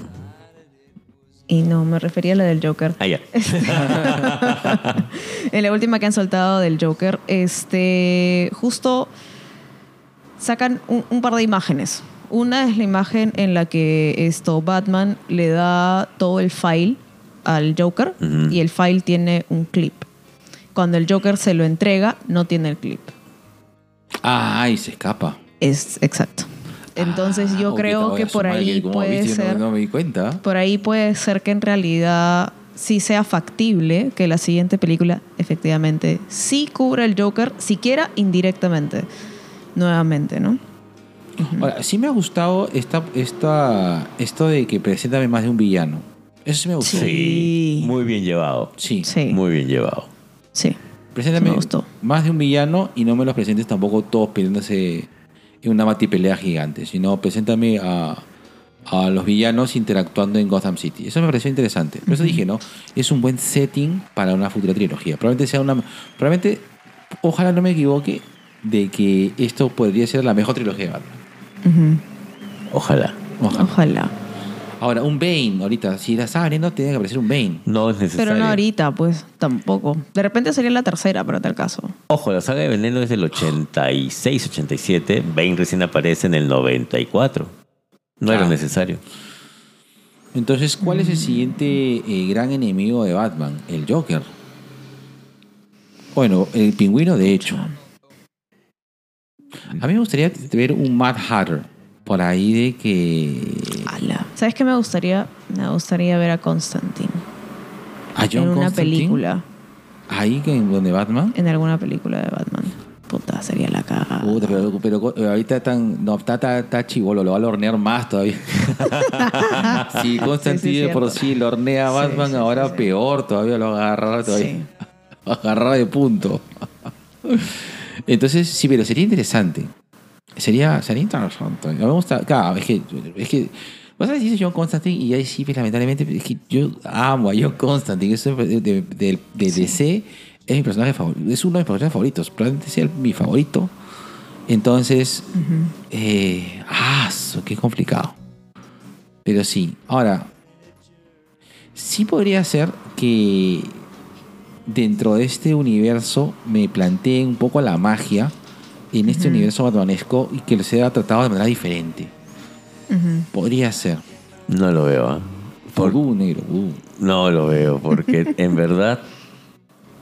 Y no, me refería a la del Joker. Ah, ya. en la última que han soltado del Joker, este, justo sacan un, un par de imágenes. Una es la imagen en la que esto Batman le da todo el file al Joker y el file tiene un clip. Cuando el Joker se lo entrega, no tiene el clip. Ay, se escapa. Es exacto. Entonces Ah, yo ok, creo que por ahí puede viste, ser No, me di cuenta. por ahí puede ser que en realidad sí sea factible que la siguiente película efectivamente sí cubra el Joker, siquiera indirectamente, nuevamente, ¿no? Ahora, sí me ha gustado esta, esta, esto de que preséntame más de un villano. Eso sí me gustó. Sí. Sí. Muy bien llevado. Sí. Sí, Muy bien llevado. sí. Preséntame Me gustó. más de un villano y no me los presentes tampoco todos peleándose en una batipelea gigante, sino preséntame a, a los villanos interactuando en Gotham City. Eso me pareció interesante. Por eso dije, ¿no? Es un buen setting para una futura trilogía. Probablemente sea una. Probablemente, ojalá no me equivoque, de que esto podría ser la mejor trilogía de Batman. Ojalá. Ojalá. Ahora, un Bane, ahorita, si la estaba abriendo, tenía que aparecer un Bane. No es necesario. Pero no ahorita, pues tampoco. De repente sería la tercera para tal caso. Ojo, la saga de Veneno es del 86, 87. Bane recién aparece en el 94. No era Ah. necesario. Entonces, ¿cuál es el siguiente eh, gran enemigo de Batman? El Joker. Bueno, el pingüino, de hecho. A mí me gustaría ver un Mad Hatter por ahí de que. Ala. ¿Sabes qué me gustaría? Me gustaría ver a Constantine A John en una Constantine, película. Ahí que en donde Batman. En alguna película de Batman. Puta, sería la cagada. Puta, pero, pero, ahorita están. No, está, está, está chivolo, lo va a hornear más todavía. si Constantine Sí, sí, por sí lo hornea a Sí, Batman, sí, ahora sí, sí. peor todavía lo agarra todavía. Sí. agarrar de punto. Entonces, sí, pero sería interesante. Sería, sería interesante. Me gusta. Claro, es que. Es que Vos sabés, dice John Constantine y ahí sí, pues, lamentablemente, es que yo amo a John Constantine. Eso de, de, de- de DC es mi personaje favorito. Es uno de mis personajes favoritos. Probablemente sea mi favorito. Entonces, eh, ah, qué complicado. Pero sí, ahora, sí podría ser que dentro de este universo me planteen un poco la magia en este universo batmanesco y que sea tratado de manera diferente. Podría ser. No lo veo. ¿ah? Por- Uh, negro. uh. No lo veo, porque en verdad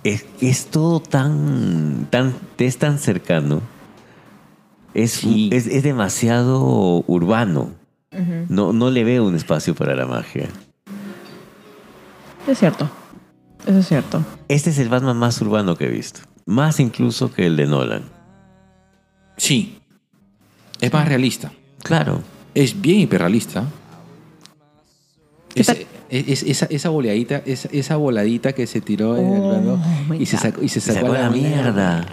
es, es todo tan, tan, es tan cercano. Es, Sí. es, es demasiado urbano. No, no le veo un espacio para la magia. Es cierto. Eso es cierto. Este es el Batman más urbano que he visto. Más incluso que el de Nolan. Sí. Es más realista. Claro. Es bien hiperrealista. ¿Qué Esa, tal? es- esa, esa voladita, esa, esa voladita que se tiró en el Oh, plano my y se God. sacó, y se Se sacó, sacó la mierda.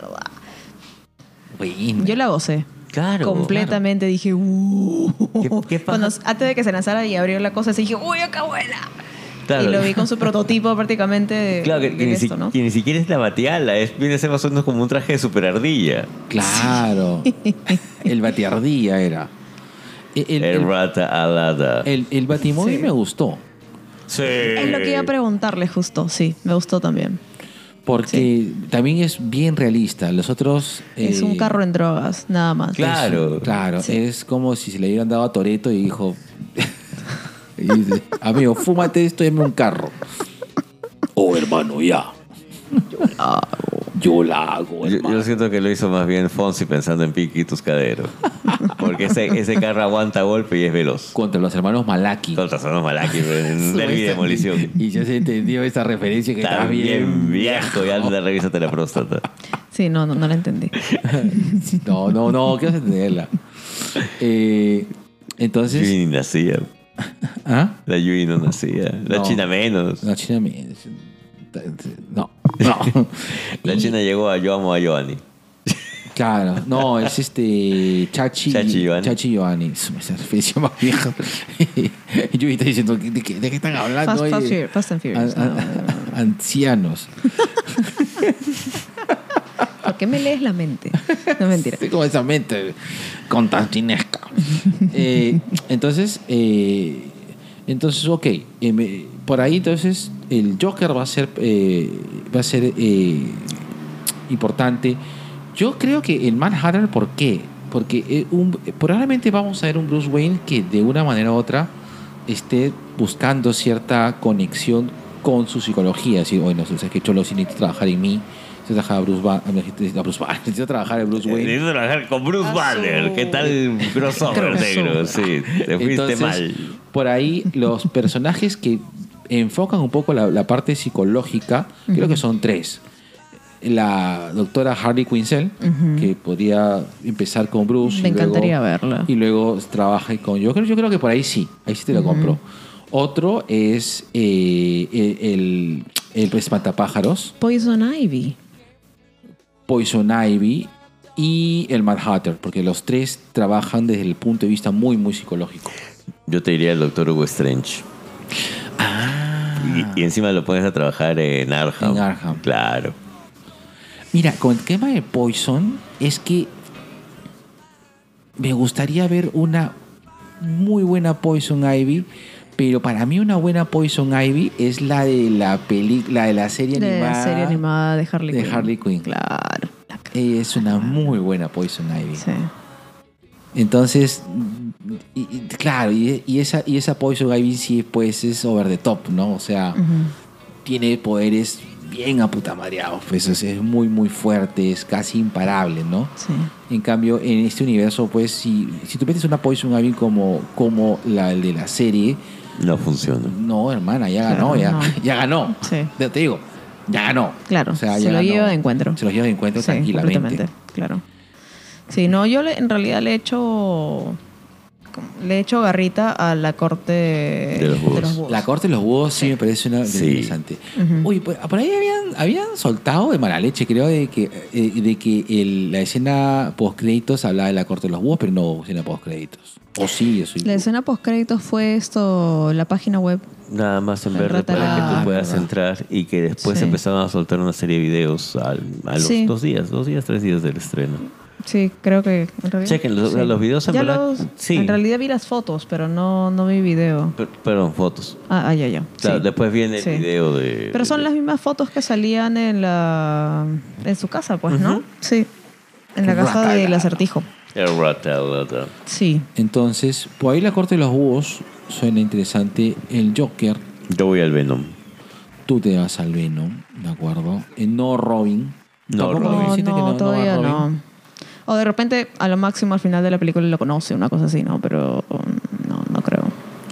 Buena. Yo la gocé. Claro. Completamente dije, uh. ¿Qué- qué pasa? Cuando, antes de que se lanzara y abrió la cosa, se dije, uy, acá vuela. Claro. Y lo vi con su prototipo prácticamente de, Claro, que, de que ni, esto, si- ¿no? que ni siquiera es la batiala. Es, viene a ser más o menos como un traje de super ardilla. Claro. el batiardía era. El, el, El el, rata alada. el- el batimóvil Sí. me gustó. Sí. Es lo que iba a preguntarle justo, sí, me gustó también. Porque también es bien realista. Los otros. es eh, un carro en drogas, nada más. Claro. Claro, Sí. es como si se le hubieran dado a Toreto y dijo: y dice, Amigo, fúmate esto y dame un carro. Oh, hermano, ya. Yo la hago, Yo, hermano. yo siento que lo hizo más bien Fonsi pensando en Piqui y Tuscadero. Porque ese, ese carro aguanta golpe y es veloz. Contra los hermanos Malaki. Contra Sonos Malaki en Derby de Demolición. Y ya se entendió esa referencia que Está está bien. bien viejo y anda, revísate la próstata. Sí, no, no, no la entendí. No, no, no, quiero entenderla. Eh, entonces. Ni nacía. ¿Ah? La Yui no nacía. La No. China menos. No, China me- No, no. La China llegó a Yo amo a Joanny. Claro, no, es este Chachi, Chachi Giovanni. Chachi Giovanni. Es una referencia más vieja. Y yo está diciendo, ¿de qué, de qué están hablando? Fast, Fast Furious, Fast and Furious. an- no, no, an- ancianos. ¿Por qué me lees la mente? No mentira. Estoy como esa mente constantinesca. Eh, entonces, eh, entonces, ok. eh, por ahí, entonces, el Joker va a ser, eh, va a ser eh, importante. Yo creo que el Manhattan, ¿por qué? Porque un- probablemente vamos a ver un Bruce Wayne que de una manera u otra esté buscando cierta conexión con su psicología. Así, bueno, o sea, que Cholo necesito trabajar en mí, necesito trabajar a Bruce, Ba- necesito, a Bruce Banner, necesito trabajar en Bruce Wayne. Necesito trabajar con Bruce A Banner. ¿Qué tal crossover negro? Sí, te fuiste Entonces, mal. Por ahí, los personajes que enfocan un poco la, la parte psicológica, creo que son tres. La doctora Harley Quinzel, que podría empezar con Bruce. Me y luego- encantaría verla. Y luego trabaja con Joker. Yo creo que por ahí sí, ahí sí te lo compro. Otro es eh, el, el, el espantapájaros, Poison Ivy. Poison Ivy y el Mad Hatter, porque los tres trabajan desde el punto de vista muy, muy psicológico. Yo te diría el doctor Hugo Strange. Y, y encima lo pones a trabajar en Arkham. En Arkham. Claro. Mira, con el tema de Poison, es que me gustaría ver una muy buena Poison Ivy, pero para mí una buena Poison Ivy es la de la película, de la serie De animada. la serie animada de Harley de Quinn. Harley Quinn. Claro. Ella es una muy buena Poison Ivy. Sí. Entonces, y- y- claro, y, y esa, y esa Poison Ivy sí, pues es over the top, ¿no? O sea, tiene poderes bien aputamareados, pues es, es muy, muy fuerte, es casi imparable, ¿no? Sí. En cambio, en este universo, pues, si, si tú metes una Poison Ivy como, como la de la serie, No funciona. no, hermana, ya Claro, ganó, ya, no. ya ganó. Sí. Ya Te digo, ya ganó. Claro, O sea, se ya lo ganó. lleva de encuentro. Se los lleva de encuentro Sí, tranquilamente. completamente, Claro. Sí, no, yo le- en realidad le he hecho. Le he hecho garrita a la corte de, los búhos. La corte de los búhos sí, me parece una Sí. interesante. Uy, por, por ahí habían, habían soltado de mala leche, creo, de que, eh, de que el- la escena post-créditos hablaba de la corte de los búhos, pero no hubo escena post-créditos. O sí, eso. La escena post créditos fue esto, la página web. Nada más en verde para que tú puedas entrar y que después Sí. empezaron a soltar una serie de videos al- a los Sí. dos días, dos días, tres días del estreno. Sí, creo que. Chequen, los- sí. los videos en Ya verdad- los- sí. En realidad vi las fotos, pero no, no vi video. Per- perdón, fotos. Ah, ah, ya, ya. Claro, Sí. después viene el video de. Pero son de- las mismas fotos que salían en la en su casa, pues, ¿no? Sí. En la casa del acertijo. El Ratalata. Sí. Entonces, por ahí la corte de los búhos suena interesante. El Joker, Yo voy al Venom. tú te vas al Venom, ¿de acuerdo? Eh, no Robin. No Robin. No, que todavía Robin. no. O de repente, a lo máximo al final de la película lo conoce, una cosa así, ¿no? Pero um, no, no creo.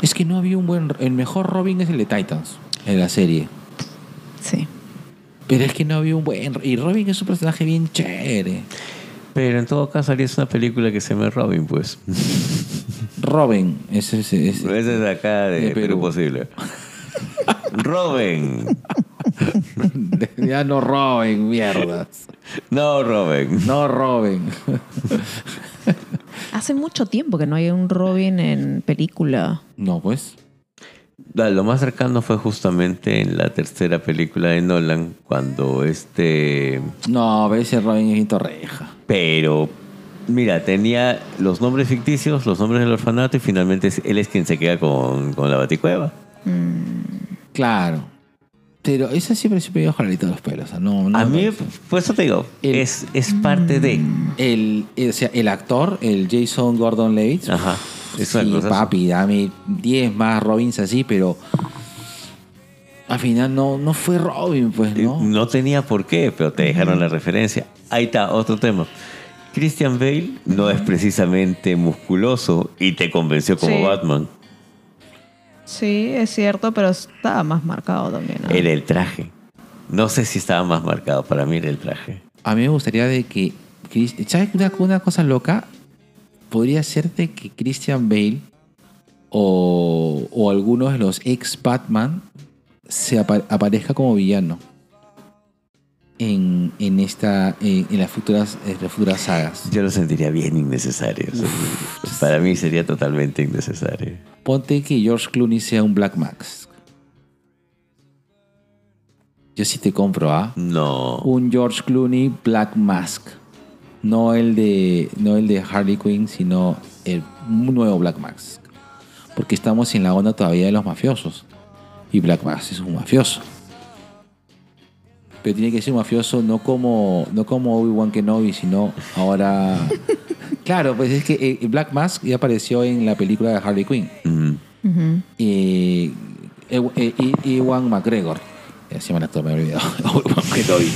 Es que no había un buen. El mejor Robin es el de Titans, en la serie. Sí. Pero es que no había un buen. Y Robin es un personaje bien chévere. Pero en todo caso harías una película que se llame Robin, pues. Robin, ese es. ese- Ese es de acá de, De Perú. Perú Posible. Robin. ya no Robin, mierdas. No, Robin. No Robin. Hace mucho tiempo que no hay un Robin en película. No, pues. Ah, Lo más cercano fue justamente en la tercera película de Nolan, cuando este... No, ese Robin es torreja. Pero, mira, tenía los nombres ficticios, los nombres del orfanato y finalmente él es quien se queda con, con la baticueva. Claro. Pero esa siempre se me dio jaladito de los pelos. o sea, no, no A mí, por eso te digo, El- es, es parte de... El, el- o sea, el actor, el Jason Gordon Levitt. Ajá. Es una sí, cosa- papi, dame 10 más Robins así, pero. Al final no, no fue Robin, pues, ¿no? No tenía por qué, pero te dejaron la referencia. Ahí está, otro tema. Christian Bale no es precisamente musculoso y te convenció como Sí. Batman. Sí, es cierto, pero estaba más marcado también. ¿no? Era el traje. No sé si estaba más marcado, para mí era el traje. A mí me gustaría de que. ¿Sabes una, una cosa loca? Podría ser de que Christian Bale o, o algunos de los ex Batman se apa- aparezca como villano en, en esta en, en las futuras en las futuras sagas. Yo lo sentiría bien innecesario. Para mí sería totalmente innecesario. Ponte que George Clooney sea un Black Max. Yo sí te compro, ¿ah? No. Un George Clooney Black Mask. No el de, no el de Harley Quinn, sino el nuevo Black Mask. Porque estamos en la onda todavía de los mafiosos. Y Black Mask es un mafioso. Pero tiene que ser un mafioso no como, no como Obi-Wan Kenobi, sino ahora... claro, pues es que eh, Black Mask ya apareció en la película de Harley Quinn. Ujú. Eh, Ew- eh, I- Ewan McGregor. Eh, Se llama el actor, me he olvidado. Obi-Wan Kenobi.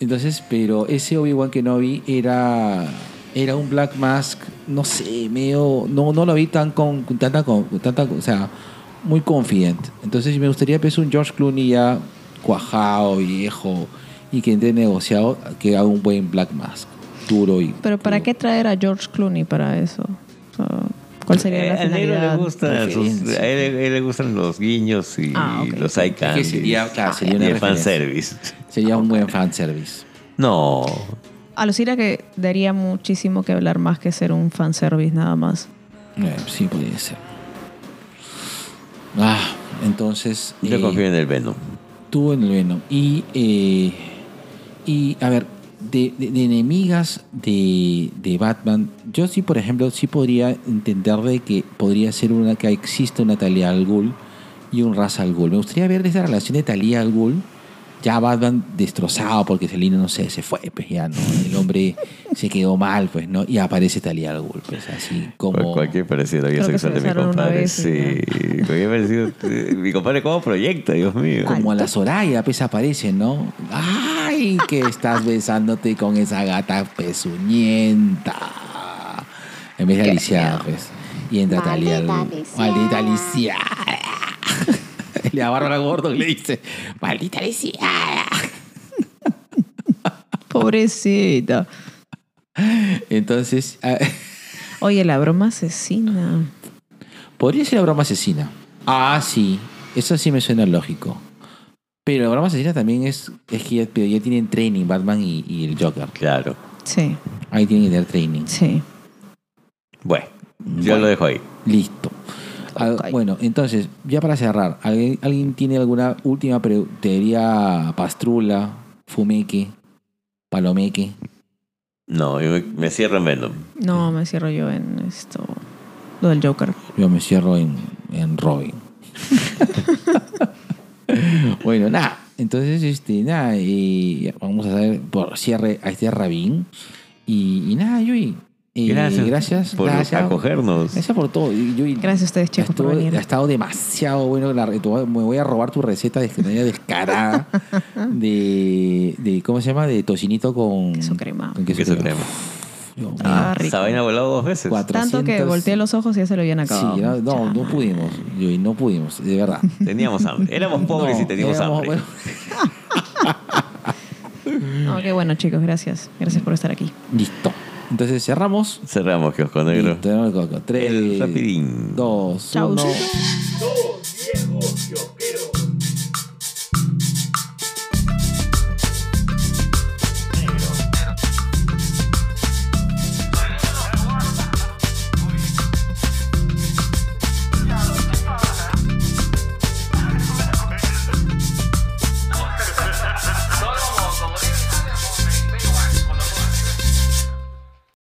Entonces, pero ese Obi-Wan Kenobi era, era un Black Mask, no sé, medio. No, no lo vi tan con, tanta, con, tanta. O sea, muy confident. Entonces, me gustaría pensar un George Clooney ya cuajado, viejo, y que entre negociado, que haga un buen Black Mask. Duro y. Pero ¿para duro. qué traer a George Clooney para eso? O sea, ¿Cuál sería Eh, la le finalidad? gustan sus- Referencia. a él, a él le gustan los guiños y Ah, los eye Es que candies. sería- claro, sería una y el fanservice. Sería un buen fanservice. No. Alucina que daría muchísimo que hablar más que ser un fanservice nada más. Eh, sí, podría ser. Ah, entonces. Yo eh, confío en el Venom. Tú en el Venom. Y, eh, y a ver, de, de- enemigas de, de Batman, yo sí, por ejemplo, sí podría entender de que podría ser una que existe una Talia al Ghul y un Ra's al Ghul. Me gustaría ver esa relación de Talia al Ghul. Ya Batman destrozado porque Selina, no sé, se fue, pues ya, ¿no? El hombre se quedó mal, pues, ¿no? Y aparece Talia al Ghul, pues así como... Cual- Cualquier parecido a la vida Creo que sexual se de mi compadre. vez Sí, cualquier parecido. eh, Mi compadre, ¿cómo proyecta? Dios mío. Como a la Soraya, pues aparece, ¿no? ¡Ay! Que estás besándote con esa gata pezuñenta. En vez de Alicia, pues. Y entra Talia. Maldita Maldita Alicia. Le da Bárbara Gordo y le dice: ¡Maldita Alicia! Pobrecita. Entonces, ah, Oye, la broma asesina. podría ser la broma asesina. Ah, sí. Eso sí me suena lógico. Pero la broma asesina también es, es que ya, pero ya tienen training Batman y, y el Joker. Claro. Sí, Ahí tienen que tener training. sí. Bueno, yo Bueno. lo dejo ahí. Listo. Ah. Bueno, entonces, ya para cerrar, ¿alguien, alguien tiene alguna última teoría pastrula, fumeque, palomeque? No, yo me, me cierro en Venom. No, me cierro yo en esto. Lo del Joker. Yo me cierro en, en Robin. bueno, nada. Entonces, este, nada, y vamos a hacer por cierre a este Rabín. Y, y nada, Yui. Eh, Gracias. gracias. por gracias. acogernos. Gracias por todo. Y, Yui, Gracias a ustedes, chicos, por venir. Ha estado demasiado bueno. La, tu- me voy a robar tu receta de manera descarada de, de. ¿Cómo se llama? De tocinito con. Queso crema. Con queso, Queso crema. crema. Dios. Ah, Esa vaina ha volado dos veces. 400 Tanto que volteé los ojos y ya se lo habían acabado. Sí, no, no, pudimos. Yui, no pudimos, de verdad. Teníamos hambre. Éramos pobres No, y teníamos éramos- hambre. bueno, No, qué bueno, chicos, gracias. Gracias por estar aquí. listo. Entonces cerramos. Cerramos, kiosco negro. Listo, tenemos el coco. Tres, El rapidín. dos, Chau. uno. Dos viejos kiosqueros.